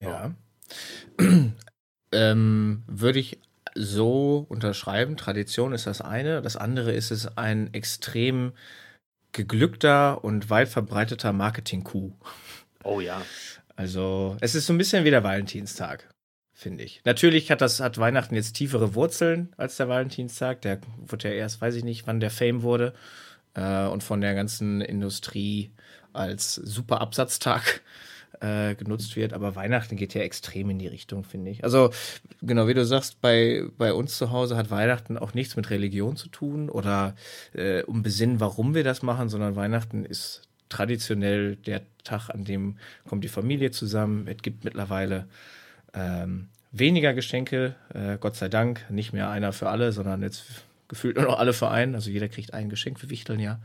Ja. ähm, würde ich so unterschreiben. Tradition ist das eine. Das andere ist es ein extrem geglückter und weit verbreiteter Marketing-Coup. Oh ja. Also, es ist so ein bisschen wie der Valentinstag finde ich. Natürlich hat das hat Weihnachten jetzt tiefere Wurzeln als der Valentinstag. Der wurde ja erst, weiß ich nicht, wann der Fame wurde äh, und von der ganzen Industrie als super Absatztag äh, genutzt wird. Aber Weihnachten geht ja extrem in die Richtung, finde ich. Also genau wie du sagst, bei bei uns zu Hause hat Weihnachten auch nichts mit Religion zu tun oder äh, um Besinnen, warum wir das machen, sondern Weihnachten ist traditionell der Tag, an dem kommt die Familie zusammen. Es gibt mittlerweile ähm, weniger Geschenke, äh, Gott sei Dank, nicht mehr einer für alle, sondern jetzt gefühlt nur noch alle für einen. Also jeder kriegt ein Geschenk für Wichteln, ja.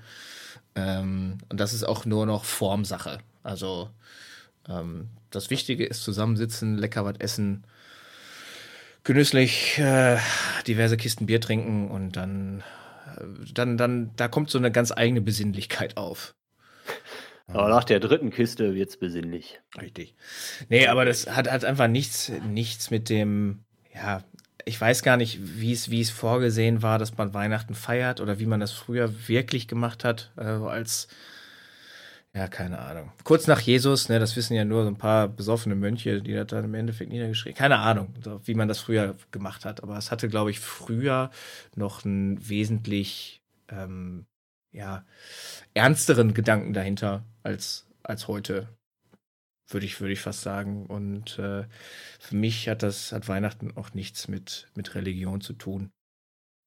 Ähm, und das ist auch nur noch Formsache. Also ähm, das Wichtige ist zusammensitzen, lecker was essen, genüsslich äh, diverse Kisten Bier trinken und dann, äh, dann, dann, da kommt so eine ganz eigene Besinnlichkeit auf. Aber nach der dritten Kiste wird es besinnlich. Richtig. Nee, aber das hat, hat einfach nichts, nichts mit dem, ja, ich weiß gar nicht, wie es, wie es vorgesehen war, dass man Weihnachten feiert oder wie man das früher wirklich gemacht hat, äh, als, ja, keine Ahnung. Kurz nach Jesus, ne, das wissen ja nur so ein paar besoffene Mönche, die das dann im Endeffekt niedergeschrieben Keine Ahnung, wie man das früher gemacht hat. Aber es hatte, glaube ich, früher noch ein wesentlich, ähm, ja, ernsteren Gedanken dahinter als, als heute, würde ich, würde ich fast sagen. Und äh, für mich hat das, hat Weihnachten auch nichts mit, mit Religion zu tun.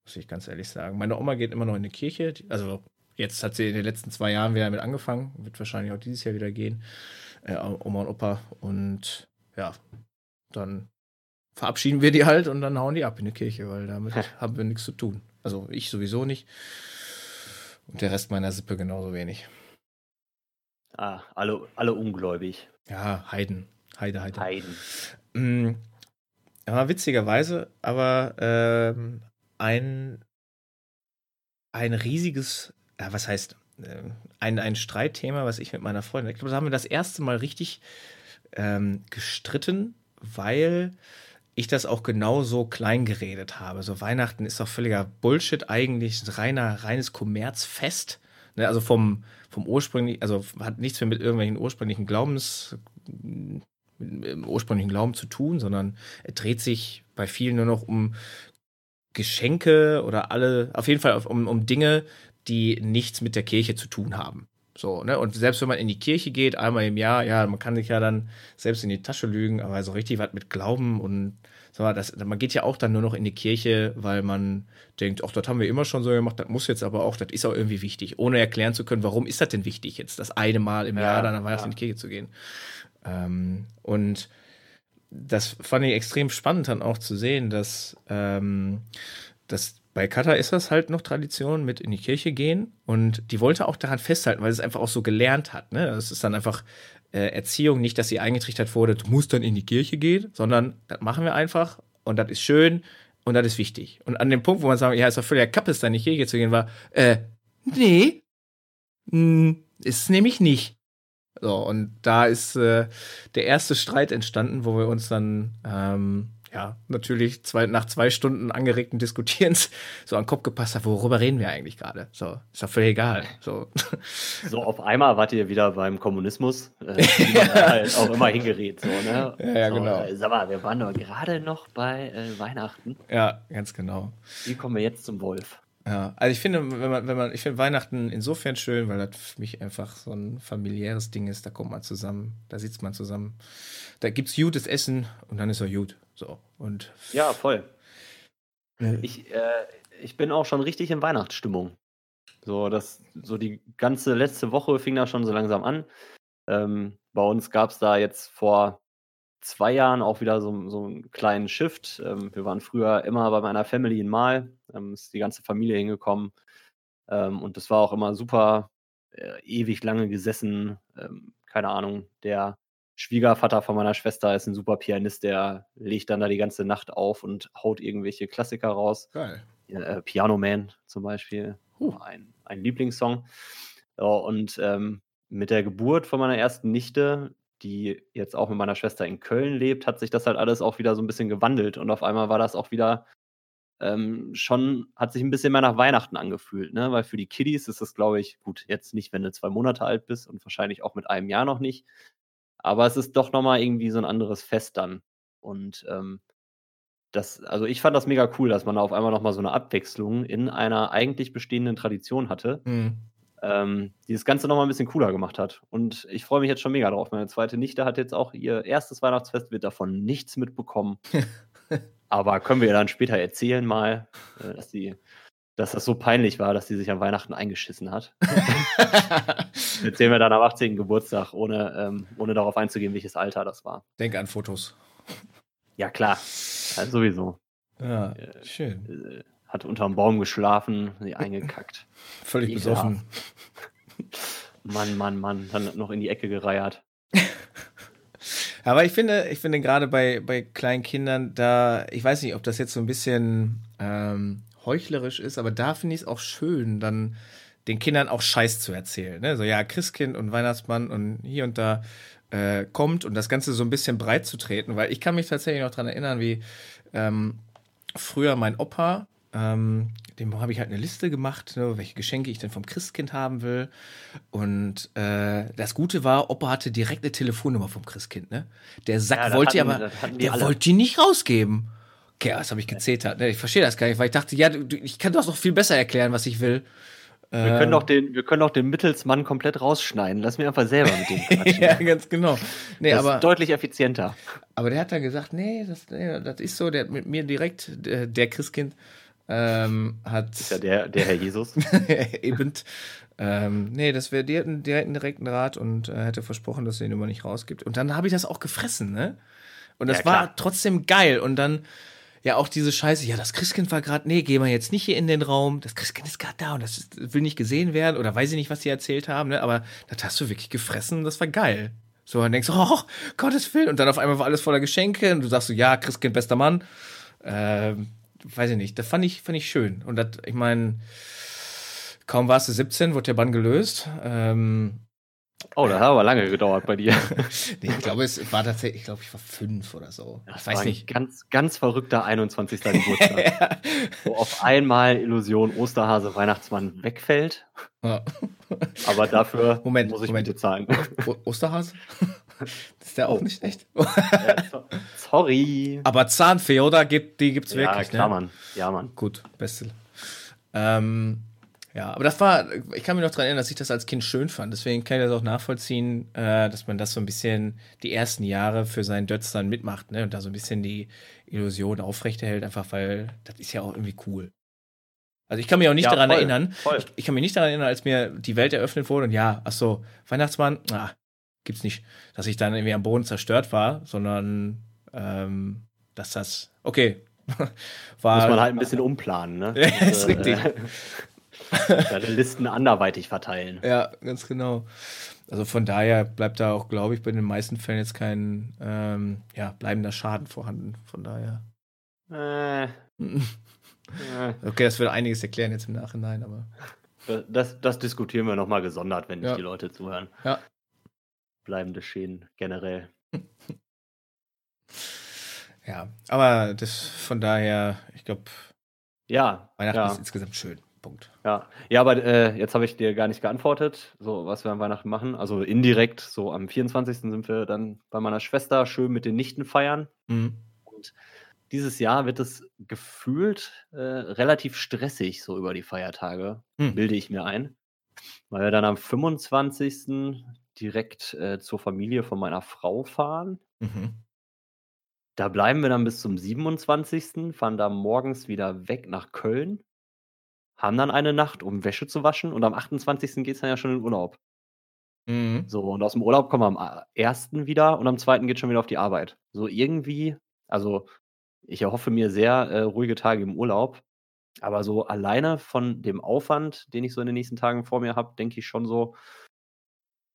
Muss ich ganz ehrlich sagen. Meine Oma geht immer noch in die Kirche. Also jetzt hat sie in den letzten zwei Jahren wieder mit angefangen. Wird wahrscheinlich auch dieses Jahr wieder gehen. Äh, Oma und Opa. Und ja, dann verabschieden wir die halt und dann hauen die ab in die Kirche, weil damit haben wir nichts zu tun. Also ich sowieso nicht. Und der Rest meiner Sippe genauso wenig. Ah, alle, alle ungläubig. Ja, Heiden. Heide, Heide. Heiden. Mhm. Ja, witzigerweise, aber ähm, ein, ein riesiges, ja, was heißt, äh, ein, ein Streitthema, was ich mit meiner Freundin, ich glaube, da haben wir das erste Mal richtig ähm, gestritten, weil ich das auch genauso klein geredet habe. So Weihnachten ist doch völliger Bullshit eigentlich, ein reiner, reines Kommerzfest. Ne, also vom, vom ursprünglichen, also hat nichts mehr mit irgendwelchen ursprünglichen Glaubens, ursprünglichen Glauben zu tun, sondern er dreht sich bei vielen nur noch um Geschenke oder alle, auf jeden Fall um, um Dinge, die nichts mit der Kirche zu tun haben. So, ne? Und selbst wenn man in die Kirche geht, einmal im Jahr, ja, man kann sich ja dann selbst in die Tasche lügen, aber so richtig was mit Glauben und sag mal, das, man geht ja auch dann nur noch in die Kirche, weil man denkt, ach, das haben wir immer schon so gemacht, das muss jetzt aber auch, das ist auch irgendwie wichtig, ohne erklären zu können, warum ist das denn wichtig, jetzt das eine Mal im ja, Jahr dann an Weihnachten ja. in die Kirche zu gehen. Ähm, und das fand ich extrem spannend dann auch zu sehen, dass, ähm, dass bei Kata ist das halt noch Tradition mit in die Kirche gehen und die wollte auch daran festhalten, weil es einfach auch so gelernt hat. Ne? Das ist dann einfach äh, Erziehung, nicht, dass sie eingetrichtert wurde, du musst dann in die Kirche gehen, sondern das machen wir einfach und das ist schön und das ist wichtig. Und an dem Punkt, wo man sagt, ja, ist doch völlig Kappes, da in die Kirche zu gehen, war, äh, nee, mh, hm, ist nämlich nicht. So, und da ist äh, der erste Streit entstanden, wo wir uns dann ähm, ja, natürlich zwei, nach zwei Stunden angeregten Diskutierens so an den Kopf gepasst hat, worüber reden wir eigentlich gerade? So, ist doch völlig egal. So. so, auf einmal wart ihr wieder beim Kommunismus, äh, halt auch immer hingerät, so, ne? Ja, ja so, genau. Äh, sag mal, wir waren doch gerade noch bei äh, Weihnachten. Ja, ganz genau. Wie kommen wir jetzt zum Wolf? Ja, also ich finde, wenn man, wenn man, ich finde Weihnachten insofern schön, weil das für mich einfach so ein familiäres Ding ist. Da kommt man zusammen, da sitzt man zusammen. Da gibt es gutes Essen und dann ist er gut. So. Und ja, voll. Äh, ich, äh, ich bin auch schon richtig in Weihnachtsstimmung. So, das, so die ganze letzte Woche fing da schon so langsam an. Ähm, bei uns gab es da jetzt vor zwei Jahren auch wieder so, so einen kleinen Shift. Ähm, wir waren früher immer bei meiner Family in Mal, ähm, ist die ganze Familie hingekommen. Ähm, und das war auch immer super äh, ewig lange gesessen. Ähm, keine Ahnung, der Schwiegervater von meiner Schwester ist ein super Pianist, der legt dann da die ganze Nacht auf und haut irgendwelche Klassiker raus. Geil. Äh, Piano Man zum Beispiel, uh. ein, ein Lieblingssong. So, und ähm, mit der Geburt von meiner ersten Nichte die jetzt auch mit meiner Schwester in Köln lebt, hat sich das halt alles auch wieder so ein bisschen gewandelt und auf einmal war das auch wieder ähm, schon, hat sich ein bisschen mehr nach Weihnachten angefühlt, ne? Weil für die Kiddies ist das, glaube ich, gut, jetzt nicht, wenn du zwei Monate alt bist und wahrscheinlich auch mit einem Jahr noch nicht. Aber es ist doch nochmal irgendwie so ein anderes Fest dann. Und ähm, das, also ich fand das mega cool, dass man da auf einmal nochmal so eine Abwechslung in einer eigentlich bestehenden Tradition hatte. Mhm ähm, die das Ganze nochmal ein bisschen cooler gemacht hat. Und ich freue mich jetzt schon mega drauf. Meine zweite Nichte hat jetzt auch ihr erstes Weihnachtsfest, wird davon nichts mitbekommen. Aber können wir ihr dann später erzählen mal, äh, dass die dass das so peinlich war, dass sie sich an Weihnachten eingeschissen hat. Erzählen wir dann am 18. Geburtstag, ohne, ähm, ohne darauf einzugehen, welches Alter das war. Denk an Fotos. Ja, klar. Ja, sowieso. Ja, äh, schön. Äh, hat unterm Baum geschlafen, sie eingekackt. Völlig Ekelhaft. besoffen. Mann, Mann, Mann, dann noch in die Ecke gereiert. Aber ich finde, ich finde gerade bei, bei kleinen Kindern, da, ich weiß nicht, ob das jetzt so ein bisschen ähm, heuchlerisch ist, aber da finde ich es auch schön, dann den Kindern auch Scheiß zu erzählen. Ne? So, ja, Christkind und Weihnachtsmann und hier und da äh, kommt und das Ganze so ein bisschen breit zu treten, weil ich kann mich tatsächlich noch daran erinnern, wie ähm, früher mein Opa ähm, dem habe ich halt eine Liste gemacht, ne, welche Geschenke ich denn vom Christkind haben will. Und äh, das Gute war, Opa hatte direkt eine Telefonnummer vom Christkind. Ne? Der Sack ja, wollte hatten, aber, der wollte die nicht rausgeben. Okay, das habe ich gezetert. Ne? Ich verstehe das gar nicht, weil ich dachte, ja, ich kann das noch viel besser erklären, was ich will. Wir können, ähm. doch den, wir können doch den Mittelsmann komplett rausschneiden. Lass mir einfach selber mit dem quatschen. ja, ganz genau. Nee, das aber, ist deutlich effizienter. Aber der hat dann gesagt, nee das, nee, das ist so, der hat mit mir direkt, der, der Christkind, ähm, hat. Ist ja der, der Herr Jesus. eben. Ähm, nee, das wäre der, der einen direkten Rat und äh, hätte versprochen, dass er ihn immer nicht rausgibt. Und dann habe ich das auch gefressen, ne? Und das ja, war trotzdem geil. Und dann, ja, auch diese Scheiße, ja, das Christkind war gerade, nee, gehen wir jetzt nicht hier in den Raum. Das Christkind ist gerade da und das ist, will nicht gesehen werden oder weiß ich nicht, was sie erzählt haben, ne? Aber das hast du wirklich gefressen und das war geil. So, dann denkst du, oh, Gottes Willen. Und dann auf einmal war alles voller Geschenke und du sagst so, ja, Christkind, bester Mann. Ähm, weiß ich nicht, das fand ich, fand ich schön. Und das, ich meine, kaum warst du 17, wurde der Bann gelöst. Ähm, Oh, das hat aber lange gedauert bei dir. nee, ich glaube, es war tatsächlich, ich glaube, ich war fünf oder so. Das ich weiß nicht. Ganz, ganz verrückter 21. Geburtstag. Wo auf einmal Illusion Osterhase Weihnachtsmann wegfällt. Ja. Aber dafür Moment, muss ich Moment. Miete zahlen. O Osterhase? ist der auch Oh. nicht echt? Ja, so- Sorry. Aber Zahnfee, oder? Gibt, die gibt's ja, wirklich, klar, ne? Mann. Ja, Mann. Gut, beste. Ähm, ja, aber das war, ich kann mich noch daran erinnern, dass ich das als Kind schön fand. Deswegen kann ich das auch nachvollziehen, äh, dass man das so ein bisschen die ersten Jahre für seinen Dötz dann mitmacht, ne? Und da so ein bisschen die Illusion aufrechterhält, einfach weil das ist ja auch irgendwie cool. Also ich kann mich auch nicht Ja, daran voll, erinnern. voll. Ich, ich kann mich nicht daran erinnern, als mir die Welt eröffnet wurde und ja, ach so, Weihnachtsmann, ah, gibt's nicht, dass ich dann irgendwie am Boden zerstört war, sondern ähm, dass das, okay, war. Muss man halt ein bisschen umplanen, ne? Ja, ist richtig. Deine Listen anderweitig verteilen. Ja, ganz genau. Also von daher bleibt da auch, glaube ich, bei den meisten Fällen jetzt kein ähm, ja, bleibender Schaden vorhanden. Von daher. Äh, Okay, das würde einiges erklären jetzt im Nachhinein, aber das, das diskutieren wir nochmal gesondert, wenn nicht Ja. die Leute zuhören. Ja. Bleibende Schäden generell. ja. Aber das von daher, ich glaube, Ja, Weihnachten ja. ist insgesamt schön. Punkt. Ja, ja aber äh, jetzt habe ich dir gar nicht geantwortet, so was wir an Weihnachten machen. Also indirekt, so am 24. sind wir dann bei meiner Schwester schön mit den Nichten feiern. Mhm. Und dieses Jahr wird es gefühlt äh, relativ stressig, so über die Feiertage, Hm. bilde ich mir ein. Weil wir dann am 25. direkt äh, zur Familie von meiner Frau fahren. Mhm. Da bleiben wir dann bis zum 27., fahren da morgens wieder weg nach Köln, haben dann eine Nacht, um Wäsche zu waschen und am 28. geht es dann ja schon in Urlaub. Mhm. So, und aus dem Urlaub kommen wir am 1. wieder und am 2. geht schon wieder auf die Arbeit. So irgendwie, also ich erhoffe mir sehr äh, ruhige Tage im Urlaub, aber so alleine von dem Aufwand, den ich so in den nächsten Tagen vor mir habe, denke ich schon so,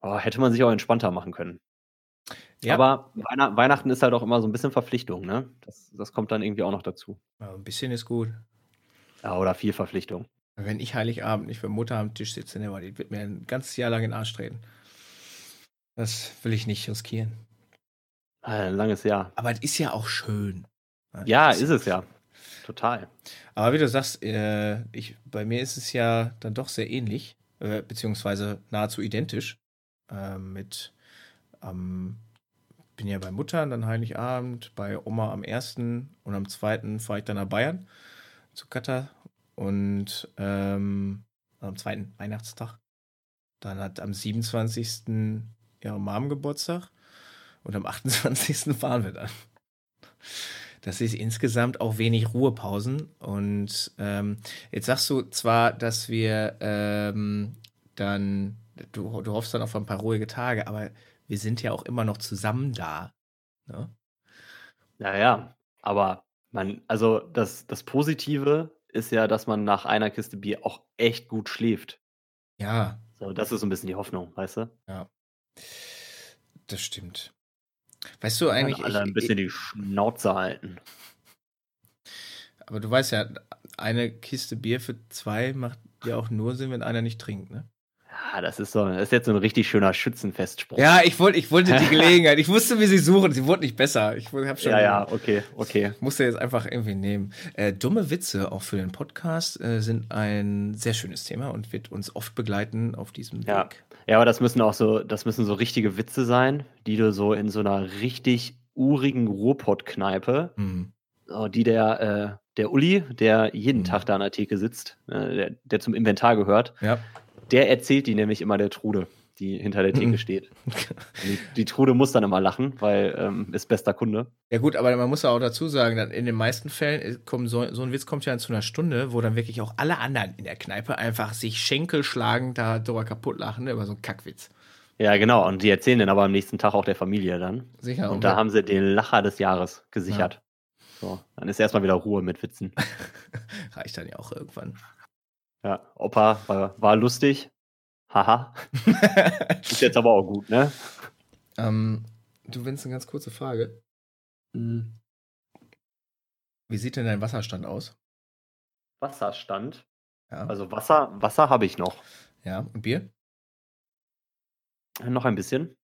oh, hätte man sich auch entspannter machen können. Ja, Aber Weihn Weihnachten ist halt auch immer so ein bisschen Verpflichtung, ne? Das, das kommt dann irgendwie auch noch dazu. ja, ein bisschen ist gut. Ja, oder viel Verpflichtung. Wenn ich Heiligabend nicht für Mutter am Tisch sitze, ne, die wird mir ein ganzes Jahr lang in den Arsch treten. Das will ich nicht riskieren. Äh, Ein langes Jahr. Aber es ist ja auch schön. Ja, Das ist es ja. Total. Aber wie du sagst, äh, ich, bei mir ist es ja dann doch sehr ähnlich, äh, beziehungsweise nahezu identisch. Äh, mit, ähm, bin ja bei Mutter, dann Heiligabend, bei Oma am ersten und am zweiten fahre ich dann nach Bayern zu Katar und ähm, am zweiten Weihnachtstag. Dann hat am 27. ihre Mom Geburtstag und am 28. fahren wir dann. Das ist insgesamt auch wenig Ruhepausen. Und ähm, jetzt sagst du zwar, dass wir ähm, dann, du, du hoffst dann auf ein paar ruhige Tage, aber wir sind ja auch immer noch zusammen da. Ne? Ja, ja. Aber man, also das, das Positive ist ja, dass man nach einer Kiste Bier auch echt gut schläft. Ja, So, das ist so ein bisschen die Hoffnung, weißt du? das stimmt. Weißt du eigentlich, alle ein ich, bisschen die Schnauze halten. aber du weißt ja, eine Kiste Bier für zwei macht ja auch nur Sinn, wenn einer nicht trinkt, ne? Ja, das ist so, das ist jetzt so ein richtig schöner Schützenfestspruch. Ja, ich wollte, ich wollte die Gelegenheit. Ich wusste, wie sie suchen. Sie wurde nicht besser. Ich habe schon. ja, ja, okay, okay. Musste jetzt einfach irgendwie nehmen. Äh, dumme Witze auch für den Podcast äh, sind ein sehr schönes Thema und wird uns oft begleiten auf diesem Ja. Weg. Ja, aber das müssen auch so, das müssen so richtige Witze sein, die du so in so einer richtig urigen Ruhrpott-Kneipe, Mhm. so, die der, äh, der Uli, der jeden Mhm. Tag da an der Theke sitzt, äh, der, der zum Inventar gehört, Ja. Der erzählt die nämlich immer der Trude, die hinter der Theke Mhm. steht. Und Die, die Trude muss dann immer lachen, weil ähm, ist bester Kunde. Ja gut, aber man muss ja auch dazu sagen, dass in den meisten Fällen äh, kommen so, so ein Witz kommt ja zu einer Stunde, wo dann wirklich auch alle anderen in der Kneipe einfach sich Schenkel schlagen, da drüber kaputt lachen ne, über so einen Kackwitz. Ja, genau. Und die erzählen den aber am nächsten Tag auch der Familie dann. Sicher. Und da haben sie den Lacher des Jahres gesichert. So, dann ist erstmal wieder Ruhe mit Witzen. reicht dann ja auch irgendwann. Ja, Opa war, war lustig. Haha. Ist jetzt aber auch gut, ne? ähm, du, Vince, eine ganz kurze Frage. Mhm. Wie sieht denn dein Wasserstand aus? Wasserstand. Ja. Also Wasser, Wasser habe ich noch. ja, und Bier? Noch ein bisschen.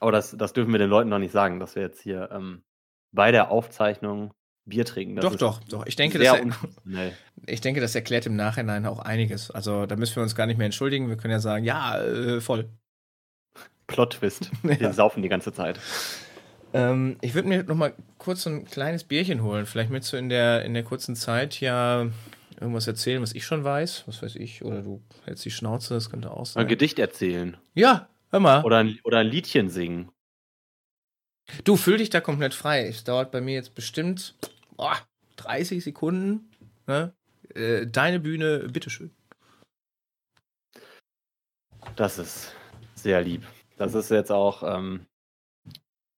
Aber das, das dürfen wir den Leuten noch nicht sagen, dass wir jetzt hier ähm, bei der Aufzeichnung Bier trinken. Das doch, doch, doch. Ich denke, das, er, ich denke, das erklärt im Nachhinein auch einiges. Also da müssen wir uns gar nicht mehr entschuldigen. Wir können ja sagen, ja, äh, voll. Plot-Twist. Wir Ja. saufen die ganze Zeit. Ähm, ich würde mir noch mal kurz ein kleines Bierchen holen. Vielleicht möchtest du in der, in der kurzen Zeit ja irgendwas erzählen, was ich schon weiß. Was weiß ich. Oder du hältst die Schnauze, das könnte auch Ein sein. Gedicht erzählen. Ja, hör mal. Oder ein, oder ein Liedchen singen. Du, fühl dich da komplett frei. Es dauert bei mir jetzt bestimmt boah, 30 Sekunden. Ne? Äh, deine Bühne, bitteschön. Das ist sehr lieb. Das ist jetzt auch ähm,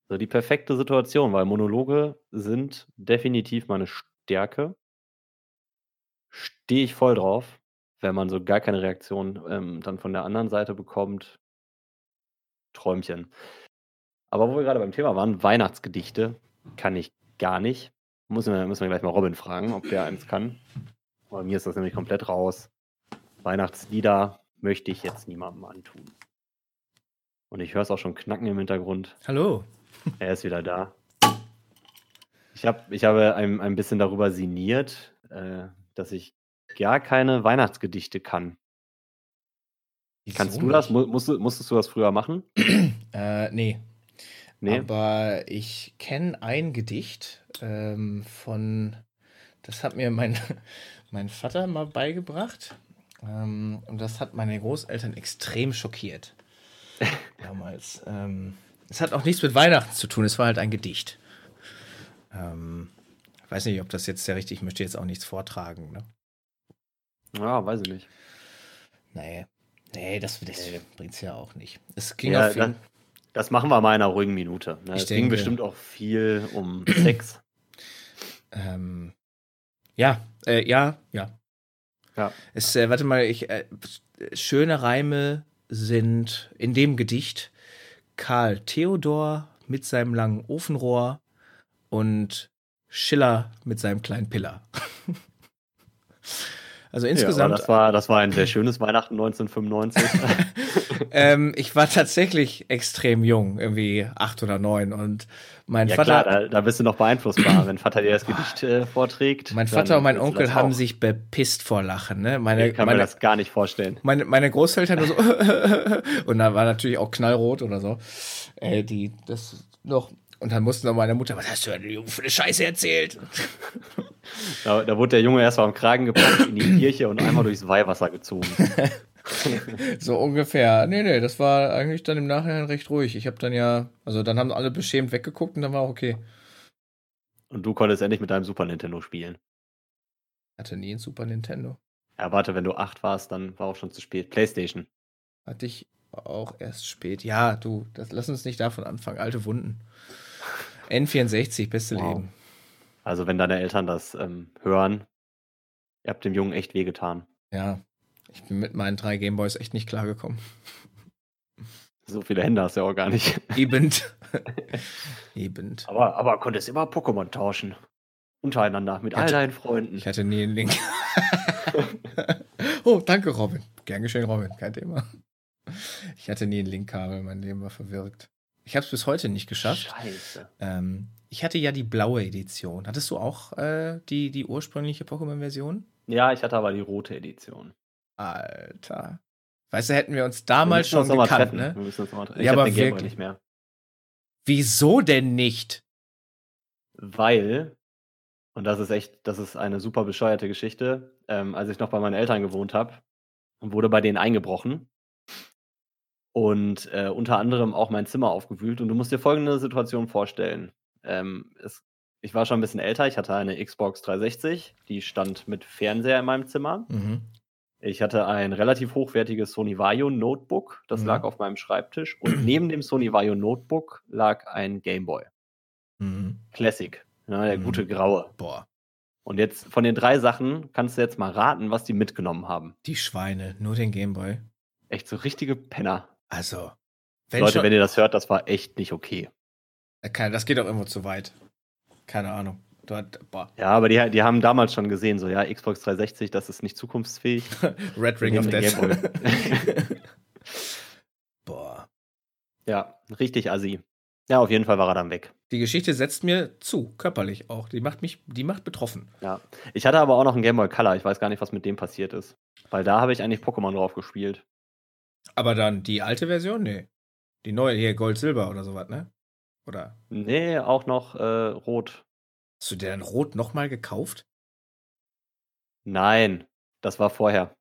so die perfekte Situation, weil Monologe sind definitiv meine Stärke. Stehe ich voll drauf, wenn man so gar keine Reaktion ähm, dann von der anderen Seite bekommt. Träumchen. Aber wo wir gerade beim Thema waren, Weihnachtsgedichte kann ich gar nicht. Müssen wir, müssen wir gleich mal Robin fragen, ob der eins kann. Bei mir ist das nämlich komplett raus. Weihnachtslieder möchte ich jetzt niemandem antun. Und ich höre es auch schon knacken im Hintergrund. Hallo. Er ist wieder da. Ich, hab, ich habe ein, ein bisschen darüber sinniert, äh, dass ich gar keine Weihnachtsgedichte kann. Kannst Wieso du das? nicht? Mu- Musst, du- musstest du das früher machen? Äh, nee. Nee. Aber ich kenne ein Gedicht ähm, von, das hat mir mein, mein Vater mal beigebracht. Ähm, und das hat meine Großeltern extrem schockiert. Damals. Ähm, es hat auch nichts mit Weihnachten zu tun, es war halt ein Gedicht. Ähm, ich weiß nicht, ob das jetzt sehr richtig, ich möchte jetzt auch nichts vortragen. Ne? Ja, weiß ich nicht. Nee. Nee, das, das Nee. bringt's ja auch nicht. Es ging Ja, auf jeden das, das machen wir mal in einer ruhigen Minute. Ne? Ich Es ging bestimmt auch viel um Sex. Ähm, ja, äh, ja, ja. Ja. Es, äh, warte mal, ich, äh, schöne Reime sind in dem Gedicht Karl Theodor mit seinem langen Ofenrohr und Schiller mit seinem kleinen Piller. also Ja, insgesamt, aber das, war, das war ein sehr schönes Weihnachten 1995. ähm, ich war tatsächlich extrem jung, irgendwie acht oder neun und mein ja Vater, klar, da, da bist du noch beeinflussbar, wenn Vater dir das Gedicht äh, vorträgt. mein Vater und mein Onkel haben sich bepisst vor Lachen, ne? Meine, Ich kann meine, mir das gar nicht vorstellen. Meine, meine Großeltern nur so und da war natürlich auch knallrot oder so. Äh, die, das noch. Und dann musste noch meine Mutter, was hast du denn für eine Scheiße erzählt? Da, da wurde der Junge erst mal am Kragen gepackt in die Kirche und einmal durchs Weihwasser gezogen. So ungefähr. Nee, nee, das war eigentlich dann im Nachhinein recht ruhig. Ich habe dann ja, also dann haben alle beschämt weggeguckt und dann war auch okay. Und du konntest endlich mit deinem Super Nintendo spielen. Hatte nie ein Super Nintendo. Ja, warte, wenn du acht warst, dann war auch schon zu spät. Playstation. Hatte ich auch erst spät. Ja, du, das, lass uns nicht davon anfangen. Alte Wunden. N64, beste Wow. Leben. Also, wenn deine Eltern das ähm, hören, ihr habt dem Jungen echt wehgetan. Ja, ich bin mit meinen drei Gameboys echt nicht klargekommen. So viele Hände hast du ja auch gar nicht. Eben. Eben. Aber, aber konntest immer Pokémon tauschen. Untereinander, mit all Hatte- deinen Freunden. Ich hatte nie einen Link. oh, danke, Robin. Gern geschehen, Robin. Kein Thema. Ich hatte nie ein Linkkabel. Mein Leben war verwirrt. Ich habe es bis heute nicht geschafft. Scheiße. Ähm, ich hatte ja die blaue Edition. Hattest du auch äh, die, die ursprüngliche Pokémon-Version? Ja, ich hatte aber die rote Edition. Alter. Weißt du, hätten wir uns Wir damals müssen schon uns gekannt, ne? Wir müssen uns mal treffen. Ja, Ich hab aber den wirklich. nicht mehr. Wieso denn nicht? Weil, und das ist echt, das ist eine super bescheuerte Geschichte, ähm, als ich noch bei meinen Eltern gewohnt habe, wurde bei denen eingebrochen und äh, unter anderem auch mein Zimmer aufgewühlt. Und du musst dir folgende Situation vorstellen. Ähm, es, ich war schon ein bisschen älter, ich hatte eine Xbox 360, die stand mit Fernseher in meinem Zimmer. Mhm. Ich hatte ein relativ hochwertiges Sony Vaio Notebook, das Mhm. lag auf meinem Schreibtisch. Und neben dem Sony Vaio Notebook lag ein Game Boy. Mhm. Classic, ne, der Mhm. gute Graue. Boah, Und jetzt von den drei Sachen kannst du jetzt mal raten, was die mitgenommen haben. die Schweine. Nur den Gameboy. Echt so richtige Penner. Also. Wenn Leute, schon, wenn ihr das hört, das war echt nicht okay. Das geht auch irgendwo zu weit. Keine Ahnung. Boah. Ja, aber die, die haben damals schon gesehen, so ja, Xbox 360, das ist nicht zukunftsfähig. Red Ring of Death. Boah. Ja, richtig assi. Ja, auf jeden Fall war er dann weg. Die Geschichte setzt mir zu, körperlich auch. Die macht mich, die macht betroffen. Ja. Ich hatte aber auch noch einen Game Boy Color. Ich weiß gar nicht, was mit dem passiert ist. Weil da habe ich eigentlich Pokémon drauf gespielt. Aber dann die alte Version? Nee. Die neue hier, Gold, Silber oder sowas, ne? Oder? Nee, auch noch äh, Rot. Hast du dir dann Rot nochmal gekauft? Nein, das war vorher.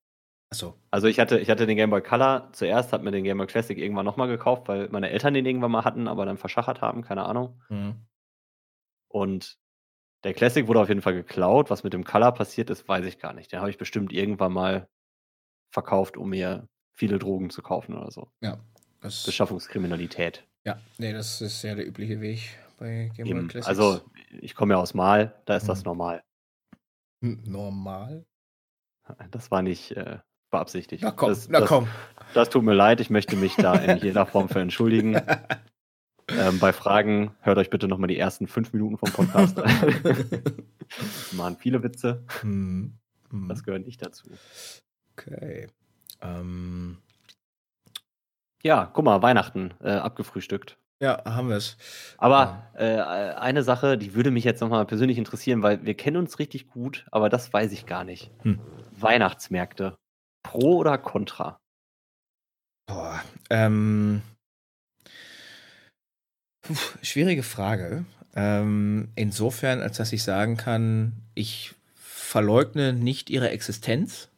Achso. Also ich hatte, ich hatte den Game Boy Color zuerst, habe mir den Game Boy Classic irgendwann nochmal gekauft, weil meine Eltern den irgendwann mal hatten, aber dann verschachert haben, keine Ahnung. Mhm. Und der Classic wurde auf jeden Fall geklaut. Was mit dem Color passiert ist, weiß ich gar nicht. Den habe ich bestimmt irgendwann mal verkauft, um mir viele Drogen zu kaufen oder so. Ja. Das, Beschaffungskriminalität. ja, nee, das ist ja der übliche Weg bei Game Boy. Classics. Also ich komme ja aus Mal, da ist das Mhm. normal. Hm, normal. Das war nicht äh, beabsichtigt. Na komm, das, na das, komm. Das tut mir leid, ich möchte mich da in jeder Form für entschuldigen. Ähm, bei Fragen hört euch bitte nochmal die ersten fünf Minuten vom Podcast an. Machen viele Witze, Hm, hm. das gehört nicht dazu. Okay. Ähm, Ja, guck mal, Weihnachten äh, abgefrühstückt. ja, haben wir es. Aber äh, eine Sache, die würde mich jetzt nochmal persönlich interessieren, weil wir kennen uns richtig gut, aber das weiß ich gar nicht. Hm. Weihnachtsmärkte. Pro oder contra? Boah, ähm, puh, schwierige Frage. Ähm, insofern, als dass ich sagen kann, ich verleugne nicht ihre Existenz.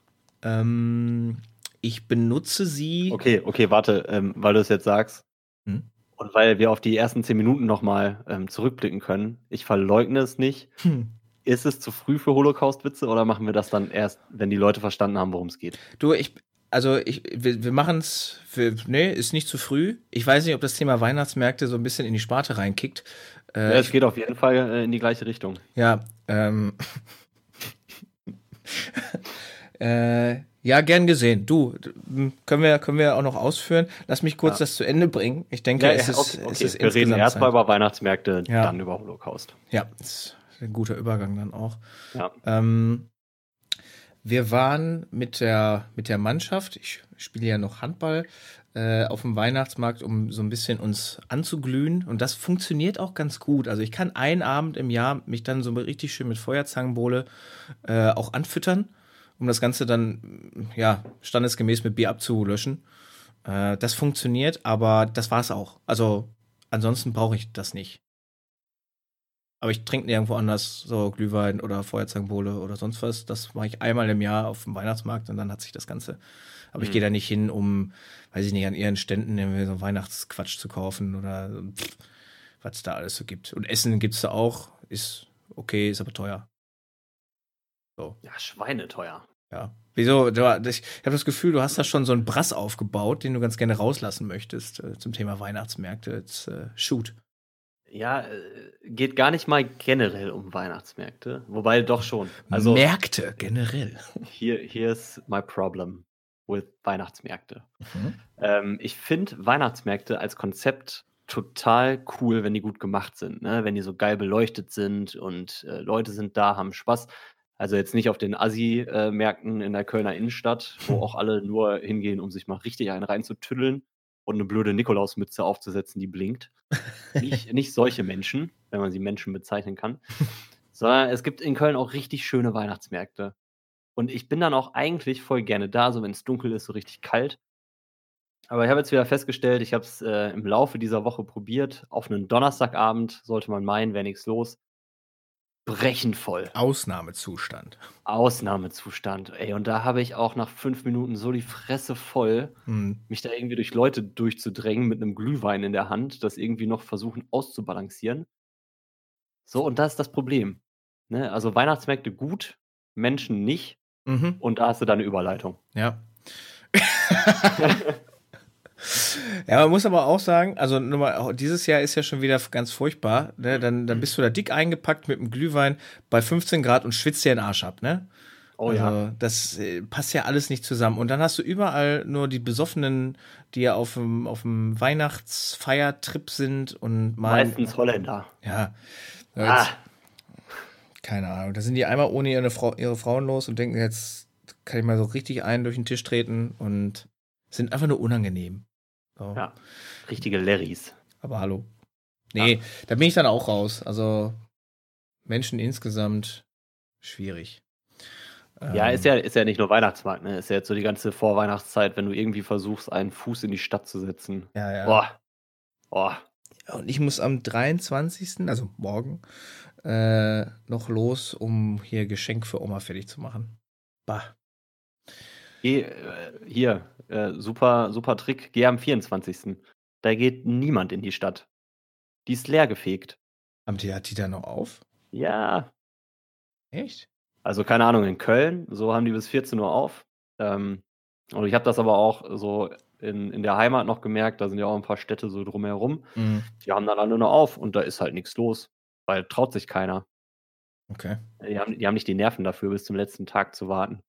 Ähm, ich benutze sie. Okay, okay, warte, ähm, weil du es jetzt sagst. Hm? Und weil wir auf die ersten zehn Minuten nochmal ähm, zurückblicken können. Ich verleugne es nicht. Hm. Ist es zu früh für Holocaust-Witze oder machen wir das dann erst, wenn die Leute verstanden haben, worum es geht? Du, ich, also ich, wir, wir machen es, nee, ist nicht zu früh. Ich weiß nicht, ob das Thema Weihnachtsmärkte so ein bisschen in die Sparte reinkickt. Äh, Ja, es geht auf jeden Fall äh, in die gleiche Richtung. Ja, ähm. äh, ja, gern gesehen. Du, können wir, können wir auch noch ausführen. Lass mich kurz Ja. das zu Ende bringen. Ich denke, es ist, okay, es okay. ist wir reden insgesamt erst mal Zeit. über Weihnachtsmärkte, Ja. dann über Holocaust. Ja, ist ein guter Übergang dann auch. Ja. Ähm, wir waren mit der, mit der Mannschaft, ich spiele ja noch Handball, äh, auf dem Weihnachtsmarkt, um so ein bisschen uns anzuglühen. Und das funktioniert auch ganz gut. Also ich kann einen Abend im Jahr mich dann so richtig schön mit Feuerzangenbowle äh, auch anfüttern, um das Ganze dann ja standesgemäß mit Bier abzulöschen. Äh, das funktioniert, aber das war's auch. Also ansonsten brauche ich das nicht. Aber ich trinke nirgendwo anders so Glühwein oder Feuerzangenbowle oder sonst was. Das mache ich einmal im Jahr auf dem Weihnachtsmarkt und dann hat sich das Ganze. Aber ich Mhm. gehe da nicht hin, um, weiß ich nicht, an ihren Ständen irgendwie so Weihnachtsquatsch zu kaufen oder pff, was es da alles so gibt. Und Essen gibt's da auch, ist okay, ist aber teuer. So, Ja, schweineteuer. ja. Wieso? Du, ich habe das Gefühl, du hast da schon so einen Brass aufgebaut, den du ganz gerne rauslassen möchtest äh, zum Thema Weihnachtsmärkte. Jetzt äh, shoot. Ja, äh, geht gar nicht mal generell um Weihnachtsmärkte. Wobei doch schon. Also Märkte generell. hier, here's my problem with Weihnachtsmärkte. Mhm. Ähm, ich finde Weihnachtsmärkte als Konzept total cool, wenn die gut gemacht sind, ne? wenn die so geil beleuchtet sind und äh, Leute sind da, haben Spaß. Also jetzt nicht auf den Assi-Märkten in der Kölner Innenstadt, wo auch alle nur hingehen, um sich mal richtig einen reinzutüddeln und eine blöde Nikolausmütze aufzusetzen, die blinkt. Nicht, nicht solche Menschen, wenn man sie Menschen bezeichnen kann, sondern es gibt in Köln auch richtig schöne Weihnachtsmärkte. Und ich bin dann auch eigentlich voll gerne da, so wenn es dunkel ist, so richtig kalt. Aber ich habe jetzt wieder festgestellt, ich habe es äh, im Laufe dieser Woche probiert. Auf einen Donnerstagabend sollte man meinen, wäre nichts los. Brechend voll. Ausnahmezustand. Ausnahmezustand. Ey, und da habe ich auch nach fünf Minuten so die Fresse voll, Hm. mich da irgendwie durch Leute durchzudrängen mit einem Glühwein in der Hand, das irgendwie noch versuchen auszubalancieren. So, und das ist das Problem. Ne? Also Weihnachtsmärkte gut, Menschen nicht. Mhm. Und da hast du deine Überleitung. Ja. ja, man muss aber auch sagen, also mal, dieses Jahr ist ja schon wieder ganz furchtbar. Ne? Dann, dann bist du da dick eingepackt mit dem Glühwein bei 15 Grad und schwitzt dir den Arsch ab, ne? Oh also, das äh, passt ja alles nicht zusammen. Und dann hast du überall nur die Besoffenen, die ja auf dem, auf dem Weihnachtsfeiertrip sind und mal. Meistens Holländer. Ja. Ah, Jetzt, Keine Ahnung. Da sind die einmal ohne ihre, Frau, ihre Frauen los und denken, jetzt kann ich mal so richtig einen durch den Tisch treten und sind einfach nur unangenehm. So. Ja, richtige Larrys. Aber hallo. Nee, ja. da bin ich dann auch raus. Also Menschen insgesamt schwierig. Ja, ist ja, ist ja nicht nur Weihnachtsmarkt, ne? Ist ja jetzt so die ganze Vorweihnachtszeit, wenn du irgendwie versuchst, einen Fuß in die Stadt zu setzen. Ja, ja. Boah. Boah. Und ich muss am 23., also morgen, äh, noch los, um hier Geschenk für Oma fertig zu machen. Bah. Äh, hier, äh, super, super Trick, geh am 24. Da geht niemand in die Stadt. Die ist leer gefegt. Haben die, hat die da noch auf? Ja. Echt? Also keine Ahnung, in Köln, so haben die bis 14 Uhr auf. Ähm, und ich habe das aber auch so in, in der Heimat noch gemerkt, da sind ja auch ein paar Städte so drumherum. Mhm. Die haben dann alle nur auf und da ist halt nichts los, weil traut sich keiner. Okay. Die haben, die haben nicht die Nerven dafür, bis zum letzten Tag zu warten.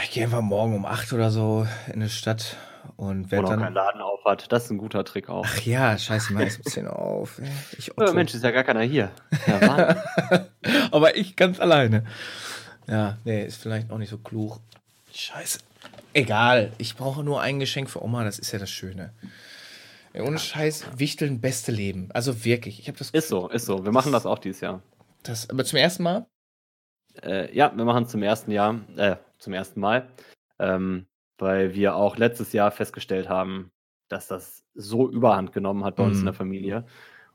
Ich gehe einfach morgen um 8 oder so in eine Stadt und werde dann. keinen Laden auf hat. Das ist ein guter Trick auch. Ach ja, scheiße, mal ist ein bisschen auf. Ich ja, Mensch, ist ja gar keiner hier. Ja, Aber ich ganz alleine. Ja, nee, ist vielleicht auch nicht so klug. Scheiße. Egal, ich brauche nur ein Geschenk für Oma, das ist ja das Schöne. Ohne Scheiß, Wichteln, beste Leben. Also wirklich, ich habe das. Ist so, ist so. Wir machen das auch dieses Jahr. Das, aber zum ersten Mal? Äh, ja, wir machen es zum ersten Jahr, äh, zum ersten Mal. Ähm, weil wir auch letztes Jahr festgestellt haben, dass das so überhand genommen hat bei uns in der mhm. Familie.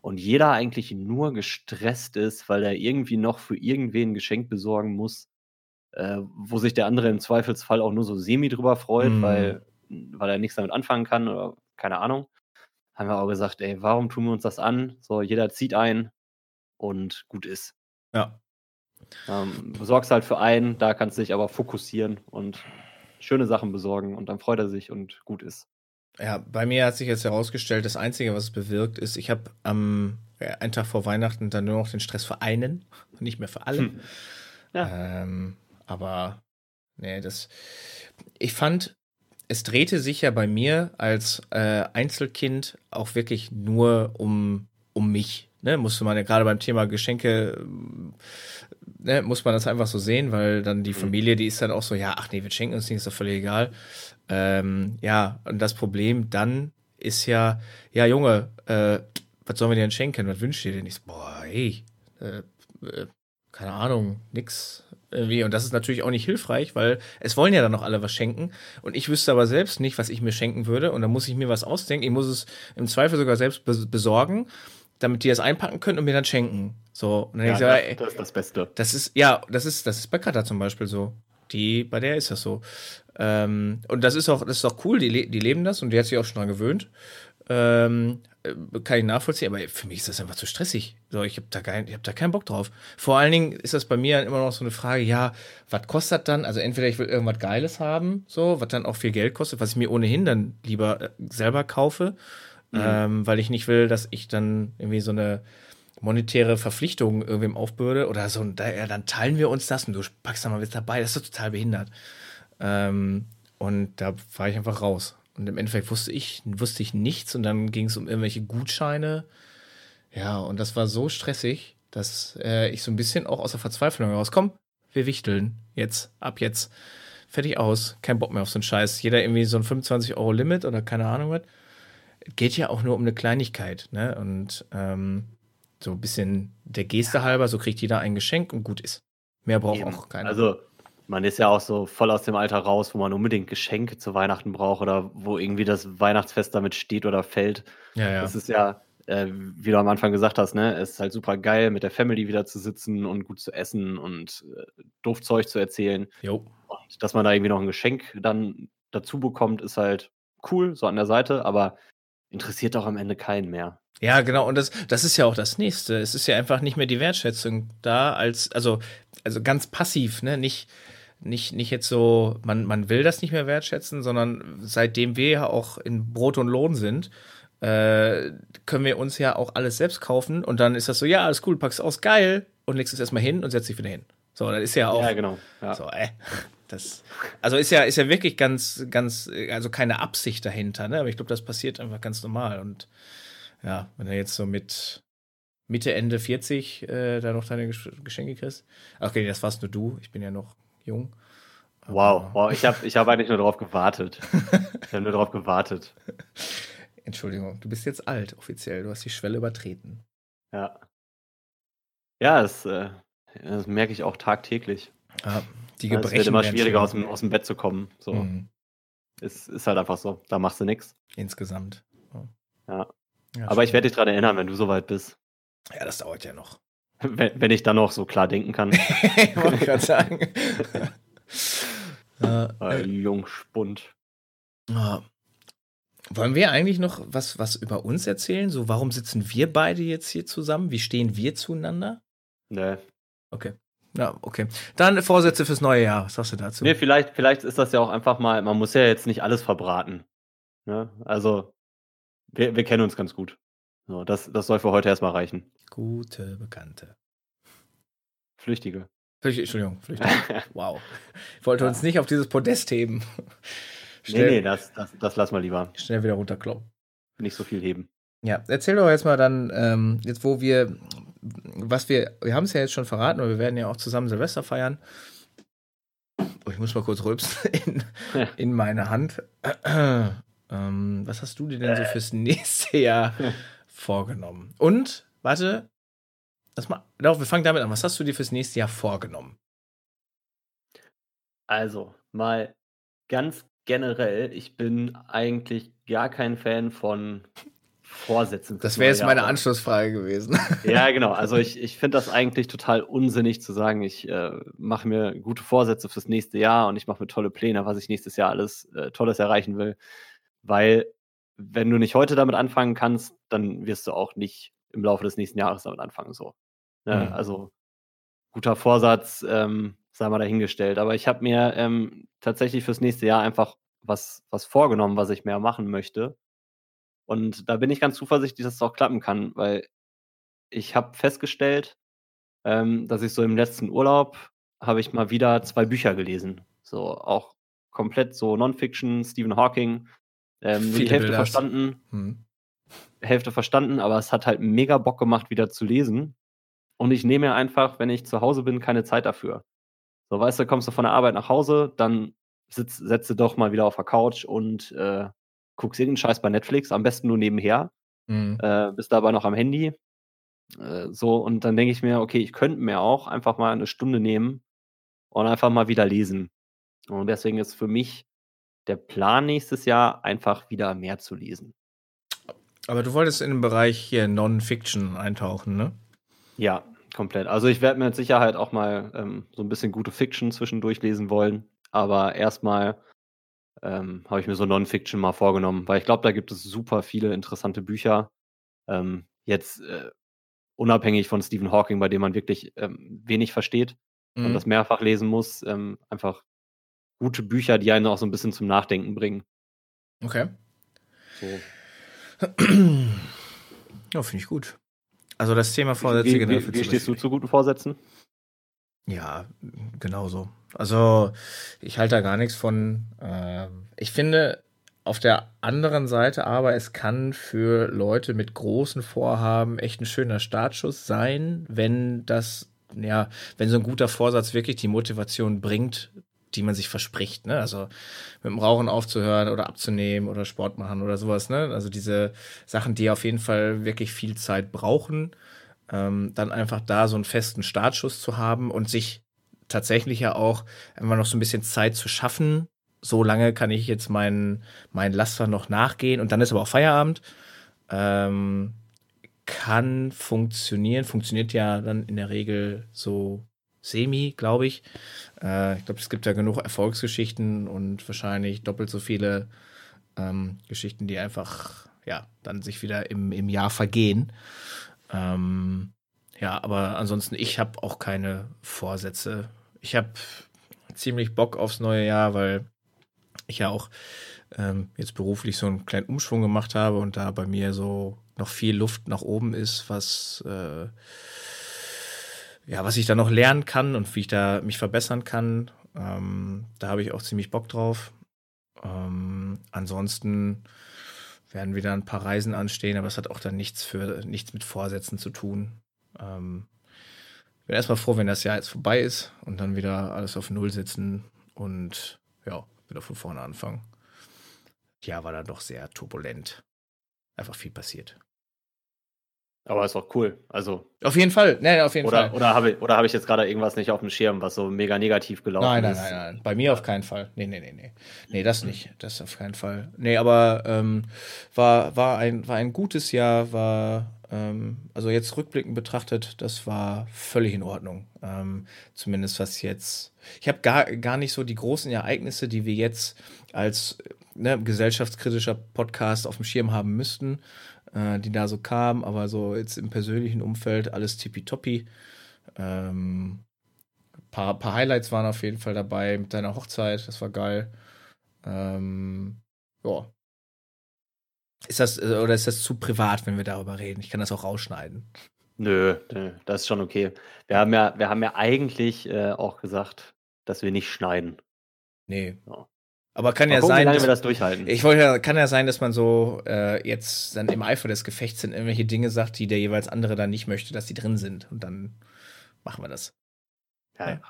Und jeder eigentlich nur gestresst ist, weil er irgendwie noch für irgendwen ein Geschenk besorgen muss, äh, wo sich der andere im Zweifelsfall auch nur so semi drüber freut, mm. weil, weil er nichts damit anfangen kann oder keine Ahnung. Haben wir auch gesagt, ey, warum tun wir uns das an? So, jeder zieht ein und gut ist. Ja. Ähm, besorgst halt für einen, da kannst du dich aber fokussieren und schöne Sachen besorgen und dann freut er sich und gut ist. Ja, bei mir hat sich jetzt herausgestellt, das Einzige, was es bewirkt, ist, ich habe am äh, einen Tag vor Weihnachten dann nur noch den Stress für einen und nicht mehr für alle. Hm. Ja. Ähm, aber nee, das. Ich fand, es drehte sich ja bei mir als äh, Einzelkind auch wirklich nur um, um mich. Ne? Musste man ja gerade beim Thema Geschenke, ne, muss man das einfach so sehen, weil dann die mhm. Familie, die ist dann auch so, ja, ach nee, wir schenken uns nicht, ist doch völlig egal. Ähm, ja, und das Problem dann ist ja, ja, Junge, äh, was sollen wir dir denn schenken? Was wünschst du dir denn? Ich so, boah, hey, äh, äh, keine Ahnung, nix irgendwie. Und das ist natürlich auch nicht hilfreich, weil es wollen ja dann noch alle was schenken. Und ich wüsste aber selbst nicht, was ich mir schenken würde. Und dann muss ich mir was ausdenken. Ich muss es im Zweifel sogar selbst besorgen, damit die das einpacken können und mir dann schenken. So, und dann ja, ich so, das, ey, das ist das Beste. Das ist, ja, das ist, das ist bei Kata zum Beispiel so. Die, bei der ist das so. Ähm, und das ist auch, das ist auch cool, die, die leben das und die hat sich auch schon dran gewöhnt. Ähm, äh, kann ich nachvollziehen, aber für mich ist das einfach zu stressig. So, ich habe da, kein, hab da keinen Bock drauf. Vor allen Dingen ist das bei mir immer noch so eine Frage, ja, was kostet dann? Also entweder ich will irgendwas Geiles haben, so, was dann auch viel Geld kostet, was ich mir ohnehin dann lieber äh, selber kaufe, mhm. ähm, weil ich nicht will, dass ich dann irgendwie so eine monetäre Verpflichtung irgendwem aufbürde oder so, da, ja, dann teilen wir uns das und du packst da mal was dabei, das ist doch total behindert. Ähm, und da war ich einfach raus. Und im Endeffekt wusste ich, wusste ich nichts und dann ging es um irgendwelche Gutscheine. Ja, und das war so stressig, dass äh, ich so ein bisschen auch aus der Verzweiflung rauskomme. Wir wichteln jetzt, ab jetzt. Fertig aus, kein Bock mehr auf so einen Scheiß. Jeder irgendwie so ein 25-Euro-Limit oder keine Ahnung was. Geht ja auch nur um eine Kleinigkeit, ne? Und ähm, so ein bisschen der Geste halber, so kriegt jeder ein Geschenk und gut ist. Mehr braucht Eben. auch keiner. Also man ist ja auch so voll aus dem Alter raus, wo man unbedingt Geschenke zu Weihnachten braucht oder wo irgendwie das Weihnachtsfest damit steht oder fällt. Ja, ja. Das ist ja, äh, wie du am Anfang gesagt hast, ne, es ist halt super geil, mit der Family wieder zu sitzen und gut zu essen und äh, doof Zeug zu erzählen. Jo. Und dass man da irgendwie noch ein Geschenk dann dazu bekommt, ist halt cool, so an der Seite, aber interessiert auch am Ende keinen mehr. Ja, genau. Und das, das ist ja auch das Nächste. Es ist ja einfach nicht mehr die Wertschätzung da als, also, also ganz passiv, ne? Nicht, nicht, nicht jetzt so, man, man will das nicht mehr wertschätzen, sondern seitdem wir ja auch in Brot und Lohn sind, äh, können wir uns ja auch alles selbst kaufen und dann ist das so, ja, alles cool, packst aus, geil und legst es erstmal hin und setzt dich wieder hin. So, das ist ja auch. Ja, genau. Ja. So, äh, das, also ist ja, ist ja wirklich ganz, ganz, also keine Absicht dahinter, ne? Aber ich glaube, das passiert einfach ganz normal. Und ja, wenn du jetzt so mit Mitte, Ende 40 äh, da noch deine Geschenke kriegst. Okay, das warst nur du. Ich bin ja noch jung. Wow, wow, ich habe ich hab eigentlich nur darauf gewartet. ich habe nur darauf gewartet. Entschuldigung, du bist jetzt alt offiziell. Du hast die Schwelle übertreten. Ja. Ja, das, äh, das merke ich auch tagtäglich. Ah, die Ja, Es wird Gebrechen immer schwieriger, aus dem, aus dem Bett zu kommen. So. Mhm. Ist, ist halt einfach so. Da machst du nichts. Insgesamt. Ja. Ja, Aber ich werde dich daran erinnern, wenn du soweit bist. Ja, das dauert ja noch. Wenn, wenn ich dann noch so klar denken kann. ich wollte gerade sagen. äh, Äh, Jungspund. Ja. Wollen wir eigentlich noch was, was über uns erzählen? So, warum sitzen wir beide jetzt hier zusammen? Wie stehen wir zueinander? Nee. Okay. Ja, okay. Dann Vorsätze fürs neue Jahr. Was sagst du dazu? nee, vielleicht, vielleicht ist das ja auch einfach mal, man muss ja jetzt nicht alles verbraten. Ne? Also, wir, wir kennen uns ganz gut. So, das, das soll für heute erstmal reichen. Gute Bekannte. Flüchtige. Flücht- Entschuldigung, Flüchtlinge. Wow. Ich wollte uns nicht auf dieses Podest heben. Nee, Schnell, nee, das, das, das lass mal lieber. schnell wieder runterkloppen. Nicht so viel heben. Ja, erzähl doch jetzt mal dann, ähm, jetzt wo wir, was wir, wir haben es ja jetzt schon verraten, aber wir werden ja auch zusammen Silvester feiern. Oh, ich muss mal kurz rülpsen in, Ja. in meine Hand. ähm, was hast du dir denn so fürs nächste Jahr vorgenommen? Und, warte, das mal, doch, wir fangen damit an. Was hast du dir fürs nächste Jahr vorgenommen? Also, mal ganz generell, ich bin eigentlich gar kein Fan von Vorsätzen. Das wäre jetzt meine. Anschlussfrage gewesen. Ja, genau. Also ich, ich finde das eigentlich total unsinnig zu sagen, ich äh, mache mir gute Vorsätze fürs nächste Jahr und ich mache mir tolle Pläne, was ich nächstes Jahr alles äh, Tolles erreichen will. Weil wenn du nicht heute damit anfangen kannst, dann wirst du auch nicht im Laufe des nächsten Jahres damit anfangen. So. Ne? Mhm. Also guter Vorsatz, ähm, sei mal dahingestellt. Aber ich habe mir ähm, tatsächlich fürs nächste Jahr einfach was, was vorgenommen, was ich mehr machen möchte. Und da bin ich ganz zuversichtlich, dass es auch klappen kann, weil ich habe festgestellt, ähm, dass ich so im letzten Urlaub habe ich mal wieder zwei Bücher gelesen. So auch komplett so Non-Fiction, Stephen Hawking. Ähm, die Hälfte Bilder verstanden, Hm. Hälfte verstanden, aber es hat halt mega Bock gemacht, wieder zu lesen. Und ich nehme mir einfach, wenn ich zu Hause bin, keine Zeit dafür. So, weißt du, kommst du von der Arbeit nach Hause, dann sitz, setze doch mal wieder auf der Couch und äh, guckst irgendeinen Scheiß bei Netflix, am besten nur nebenher, Hm. äh, bist dabei noch am Handy. Äh, so, und dann denke ich mir, okay, ich könnte mir auch einfach mal eine Stunde nehmen und einfach mal wieder lesen. Und deswegen ist für mich der Plan nächstes Jahr einfach wieder mehr zu lesen. Aber du wolltest in den Bereich hier Non-Fiction eintauchen, ne? Ja, komplett. Also ich werde mir mit Sicherheit auch mal ähm, so ein bisschen gute Fiction zwischendurch lesen wollen. Aber erstmal ähm, habe ich mir so Non-Fiction mal vorgenommen, weil ich glaube, da gibt es super viele interessante Bücher. Ähm, jetzt äh, unabhängig von Stephen Hawking, bei dem man wirklich ähm, wenig versteht und Mhm. das mehrfach lesen muss. Ähm, einfach gute Bücher, die einen auch so ein bisschen zum Nachdenken bringen. Okay. So. Ja, finde ich gut. Also das Thema Vorsätze Wie, wie, wie stehst du zu guten Vorsätzen? Ja, genauso. Also ich halte da gar nichts von. Ähm, ich finde auf der anderen Seite aber, es kann für Leute mit großen Vorhaben echt ein schöner Startschuss sein, wenn das, ja, wenn so ein guter Vorsatz wirklich die Motivation bringt, die man sich verspricht. Ne? Also mit dem Rauchen aufzuhören oder abzunehmen oder Sport machen oder sowas. Ne? Also diese Sachen, die auf jeden Fall wirklich viel Zeit brauchen ähm, dann einfach da so einen festen Startschuss zu haben und sich tatsächlich ja auch immer noch so ein bisschen Zeit zu schaffen. So lange kann ich jetzt meinen meinen Laster noch nachgehen und dann ist aber auch Feierabend. Ähm, kann funktionieren, funktioniert ja dann in der Regel so semi, glaube ich. Äh, ich glaube, es gibt ja genug Erfolgsgeschichten und wahrscheinlich doppelt so viele ähm, Geschichten, die einfach ja dann sich wieder im, im Jahr vergehen. Ähm, ja, aber ansonsten, ich habe auch keine Vorsätze. Ich habe ziemlich Bock aufs neue Jahr, weil ich ja auch ähm, jetzt beruflich so einen kleinen Umschwung gemacht habe und da bei mir so noch viel Luft nach oben ist, was äh, ja, was ich da noch lernen kann und wie ich da mich verbessern kann. Ähm, da habe ich auch ziemlich Bock drauf. Ähm, ansonsten werden wieder ein paar Reisen anstehen, aber es hat auch dann nichts für nichts mit Vorsätzen zu tun. Ähm, bin erstmal froh, wenn das Jahr jetzt vorbei ist und dann wieder alles auf Null setzen und ja, wieder von vorne anfangen. Ja, war dann doch sehr turbulent. einfach viel passiert. Aber ist auch cool. Also. Auf jeden Fall, ne, auf jeden oder, Fall. Oder habe ich, oder hab ich jetzt gerade irgendwas nicht auf dem Schirm, was so mega negativ gelaufen nein, nein, ist? Nein, nein, nein. Bei mir auf keinen Fall. Nee, nee, nee, nee. Nee, das nicht. Das auf keinen Fall. Nee, aber ähm, war, war, ein, war ein gutes Jahr, war, ähm, also jetzt rückblickend betrachtet, das war völlig in Ordnung. Ähm, zumindest was jetzt. Ich habe gar, gar nicht so die großen Ereignisse, die wir jetzt als ne, gesellschaftskritischer Podcast auf dem Schirm haben müssten äh, die da so kamen, aber so jetzt im persönlichen Umfeld alles tippitoppi. Ähm, paar, paar Highlights waren auf jeden Fall dabei mit deiner Hochzeit, das war geil. Ähm, ja. Ist das, äh, oder ist das zu privat, wenn wir darüber reden? Ich kann das auch rausschneiden. Nö, nö das ist schon okay. Wir haben ja, wir haben ja eigentlich äh, auch gesagt, dass wir nicht schneiden. Nee. Ja. Aber kann Mal ja gucken, sein. Wie lange wir das durchhalten. Ich wollte ja, kann ja sein, dass man so äh, jetzt dann im Eifer des Gefechts sind irgendwelche Dinge sagt, die der jeweils andere dann nicht möchte, dass die drin sind. Und dann machen wir das. Ja, ja.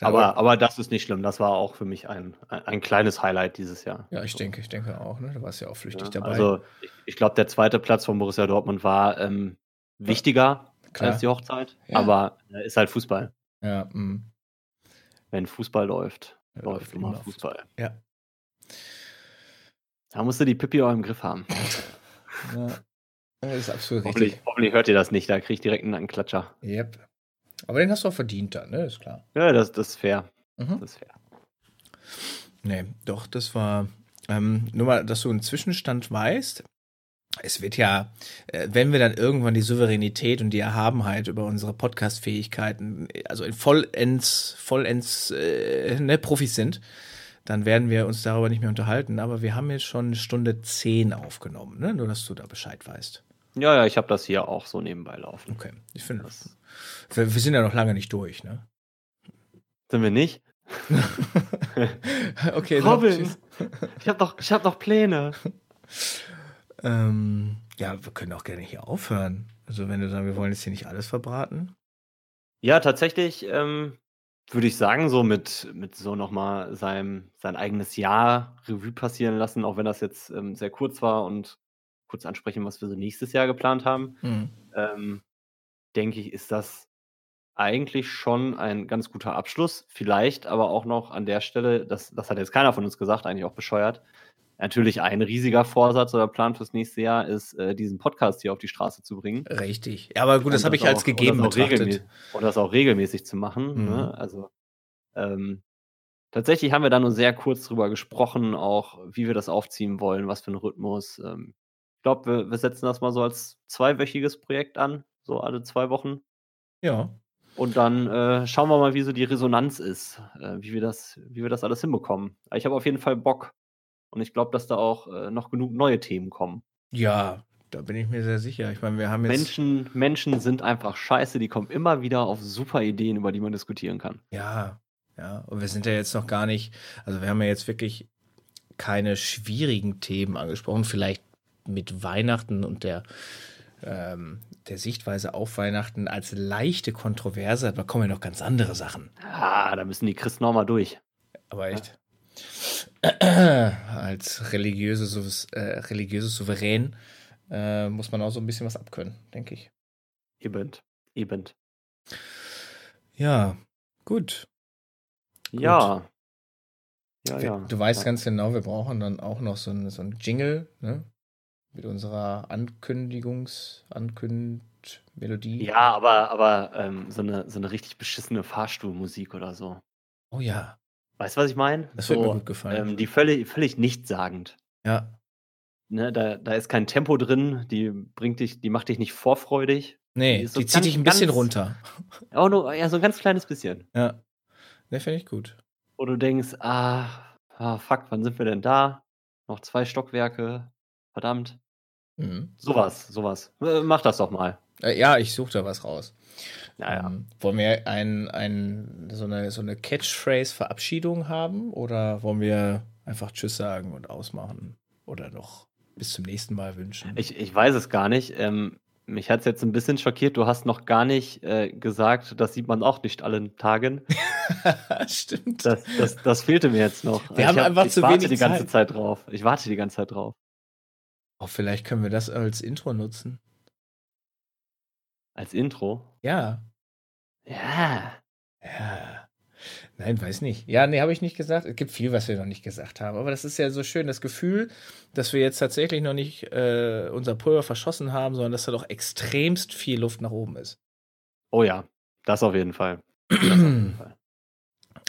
Aber, aber das ist nicht schlimm. Das war auch für mich ein, ein, ein kleines Highlight dieses Jahr. Ja, ich denke, ich denke auch. Ne? Du warst ja auch flüchtig ja, dabei. Also ich, ich glaube, der zweite Platz von Borussia Dortmund war ähm, wichtiger ja, als die Hochzeit. Aber äh, ist halt Fußball. Ja. Mh. Wenn Fußball läuft, läuft immer Fußball. Ja. Da musst du die Pippi auch im Griff haben. Ja, das ist absolut hoffentlich, richtig. Hoffentlich hört ihr das nicht, da kriege ich direkt einen Nackenklatscher. Yep. Aber den hast du auch verdient dann, ne? Ist klar. Ja, das, das ist fair. Mhm. Das ist fair. Nee, doch, das war. Ähm, nur mal, dass du einen Zwischenstand weißt. Es wird ja, äh, wenn wir dann irgendwann die Souveränität und die Erhabenheit über unsere Podcast-Fähigkeiten, also in vollends, vollends äh, ne, Profis sind, dann werden wir uns darüber nicht mehr unterhalten. Aber wir haben jetzt schon eine Stunde zehn aufgenommen, ne? nur dass du da Bescheid weißt. Ja, ja, ich habe das hier auch so nebenbei laufen. Okay, ich finde das. Wir, wir, sind ja noch lange nicht durch, ne? Sind wir nicht? okay, Robin, ich habe doch, hab doch Pläne. ähm, ja, wir können auch gerne hier aufhören. Also, wenn du sagst, wir wollen jetzt hier nicht alles verbraten. Ja, tatsächlich ähm, würde ich sagen, so mit, mit so nochmal seinem, sein eigenes Jahr Revue passieren lassen, auch wenn das jetzt ähm, sehr kurz war und kurz ansprechen, was wir so nächstes Jahr geplant haben, Mhm. ähm, denke ich, ist das eigentlich schon ein ganz guter Abschluss. Vielleicht aber auch noch an der Stelle, das, das hat jetzt keiner von uns gesagt, eigentlich auch bescheuert. Natürlich ein riesiger Vorsatz oder Plan fürs nächste Jahr ist, äh, diesen Podcast hier auf die Straße zu bringen. Richtig. Ja, aber gut, das Und habe ich als auch- gegeben und das auch betrachtet. Und das auch regelmäßig zu machen. Mhm. Ne? Also ähm, tatsächlich haben wir da nur sehr kurz drüber gesprochen, auch wie wir das aufziehen wollen, was für ein Rhythmus. Ähm, ich glaube, wir, wir setzen das mal so als zweiwöchiges Projekt an, so alle zwei Wochen. Ja. Und dann äh, schauen wir mal, wie so die Resonanz ist, äh, wie, wir das, wie wir das alles hinbekommen. Ich habe auf jeden Fall Bock. Und ich glaube, dass da auch äh, noch genug neue Themen kommen. Ja, da bin ich mir sehr sicher. Ich meine, wir haben jetzt. Menschen, Menschen sind einfach scheiße, die kommen immer wieder auf super Ideen, über die man diskutieren kann. Ja, ja. Und wir sind ja jetzt noch gar nicht. Also, wir haben ja jetzt wirklich keine schwierigen Themen angesprochen. Vielleicht mit Weihnachten und der, ähm, der Sichtweise auf Weihnachten als leichte Kontroverse. Da kommen ja noch ganz andere Sachen. Ah, da müssen die Christen auch mal durch. Aber echt. Als religiöse, äh, religiöses Souverän äh, muss man auch so ein bisschen was abkönnen, denke ich. Eben. Eben. Ja, gut. Ja. Ja, Wir- ja. Du weißt ja. ganz genau, wir brauchen dann auch noch so ein, so ein Jingle, ne? Mit unserer Ankündigungs-, Ankünd-Melodie. Ja, aber, aber ähm, so, eine, so eine richtig beschissene Fahrstuhlmusik oder so. Oh ja, Weißt du, was ich meine? das so, wird mir gut gefallen. Ähm, die völlig, völlig nichtssagend. ja, Ne, da, da ist kein Tempo drin, die bringt dich, die macht dich nicht vorfreudig. nee, die die, so zieht ganz- dich ein bisschen ganz- runter. Auch nur, ja, so ein ganz kleines bisschen. Ja, ne, finde ich gut. Wo du denkst, ah, ah, fuck, wann sind wir denn da? Noch zwei Stockwerke. Verdammt. Mhm. Sowas, sowas. Äh, mach das doch mal. Äh, ja, ich suche da was raus. Ja, ja. Ähm, wollen wir ein, ein, so eine, so eine Catchphrase-Verabschiedung haben oder wollen wir einfach Tschüss sagen und ausmachen oder noch bis zum nächsten Mal wünschen? Ich, ich weiß es gar nicht. Ähm, mich hat es jetzt ein bisschen schockiert. Du hast noch gar nicht äh, gesagt, das sieht man auch nicht allen Tagen. Stimmt. Das, das, das fehlte mir jetzt noch. Wir haben ich einfach ich zu warte wenig die ganze Zeit drauf. Ich warte die ganze Zeit drauf. Oh, vielleicht können wir das als Intro nutzen. Als Intro? Ja. Ja. Ja. Nein, weiß nicht. Ja, nee, habe ich nicht gesagt. Es gibt viel, was wir noch nicht gesagt haben. Aber das ist ja so schön, das Gefühl, dass wir jetzt tatsächlich noch nicht äh, unser Pulver verschossen haben, sondern dass da doch extremst viel Luft nach oben ist. Oh ja, das auf jeden Fall. Das auf jeden Fall.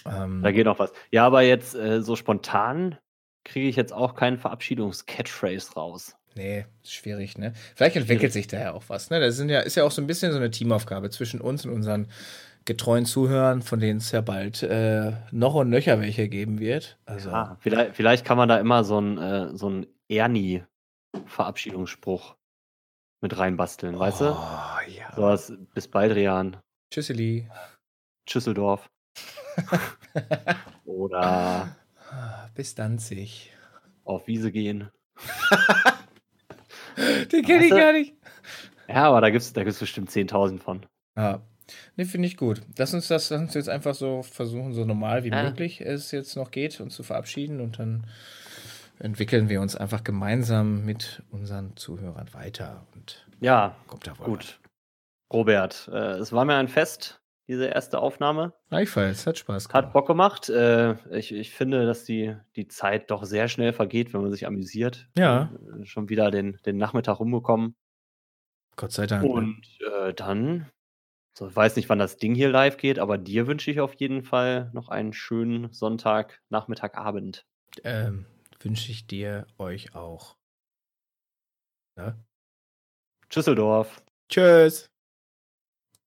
Ähm, Da geht noch was. Ja, aber jetzt äh, so spontan kriege ich jetzt auch keinen Verabschiedungs-Catchphrase raus. Nee, schwierig, ne? Vielleicht entwickelt sich da ja auch was, ne? Das sind ja, ist ja auch so ein bisschen so eine Teamaufgabe zwischen uns und unseren getreuen Zuhörern, von denen es ja bald äh, noch und nöcher welche geben wird. Also, Ah, vielleicht, vielleicht kann man da immer so einen äh, so einen Ernie-Verabschiedungsspruch mit reinbasteln, weißt du? Oh, ja. So was, bis bald, Rian. Tschüsseli. Schüsseldorf. Oder Bis Danzig. auf Wiese gehen. Den kenne ich gar nicht. Ja, aber da gibt es da gibt's bestimmt 10.000 von. Ja. Ne, finde ich gut. Lass uns das lass uns jetzt einfach so versuchen, so normal wie Ja. möglich es jetzt noch geht, uns zu verabschieden und dann entwickeln wir uns einfach gemeinsam mit unseren Zuhörern weiter und Ja, kommt da wohl. gut. Robert, äh, es war mir ein Fest, diese erste Aufnahme. Gleichfalls, hat Spaß Hat gemacht. Bock gemacht. Äh, ich, ich finde, dass die, die Zeit doch sehr schnell vergeht, wenn man sich amüsiert. Ja. Äh, Schon wieder den, den Nachmittag rumbekommen. Gott sei Dank. ne? Und äh, dann, so, ich weiß nicht, wann das Ding hier live geht, aber dir wünsche ich auf jeden Fall noch einen schönen Sonntag, Nachmittag, Abend. Ähm, wünsche ich dir euch auch. Ja? Tschüsseldorf. Tschüss.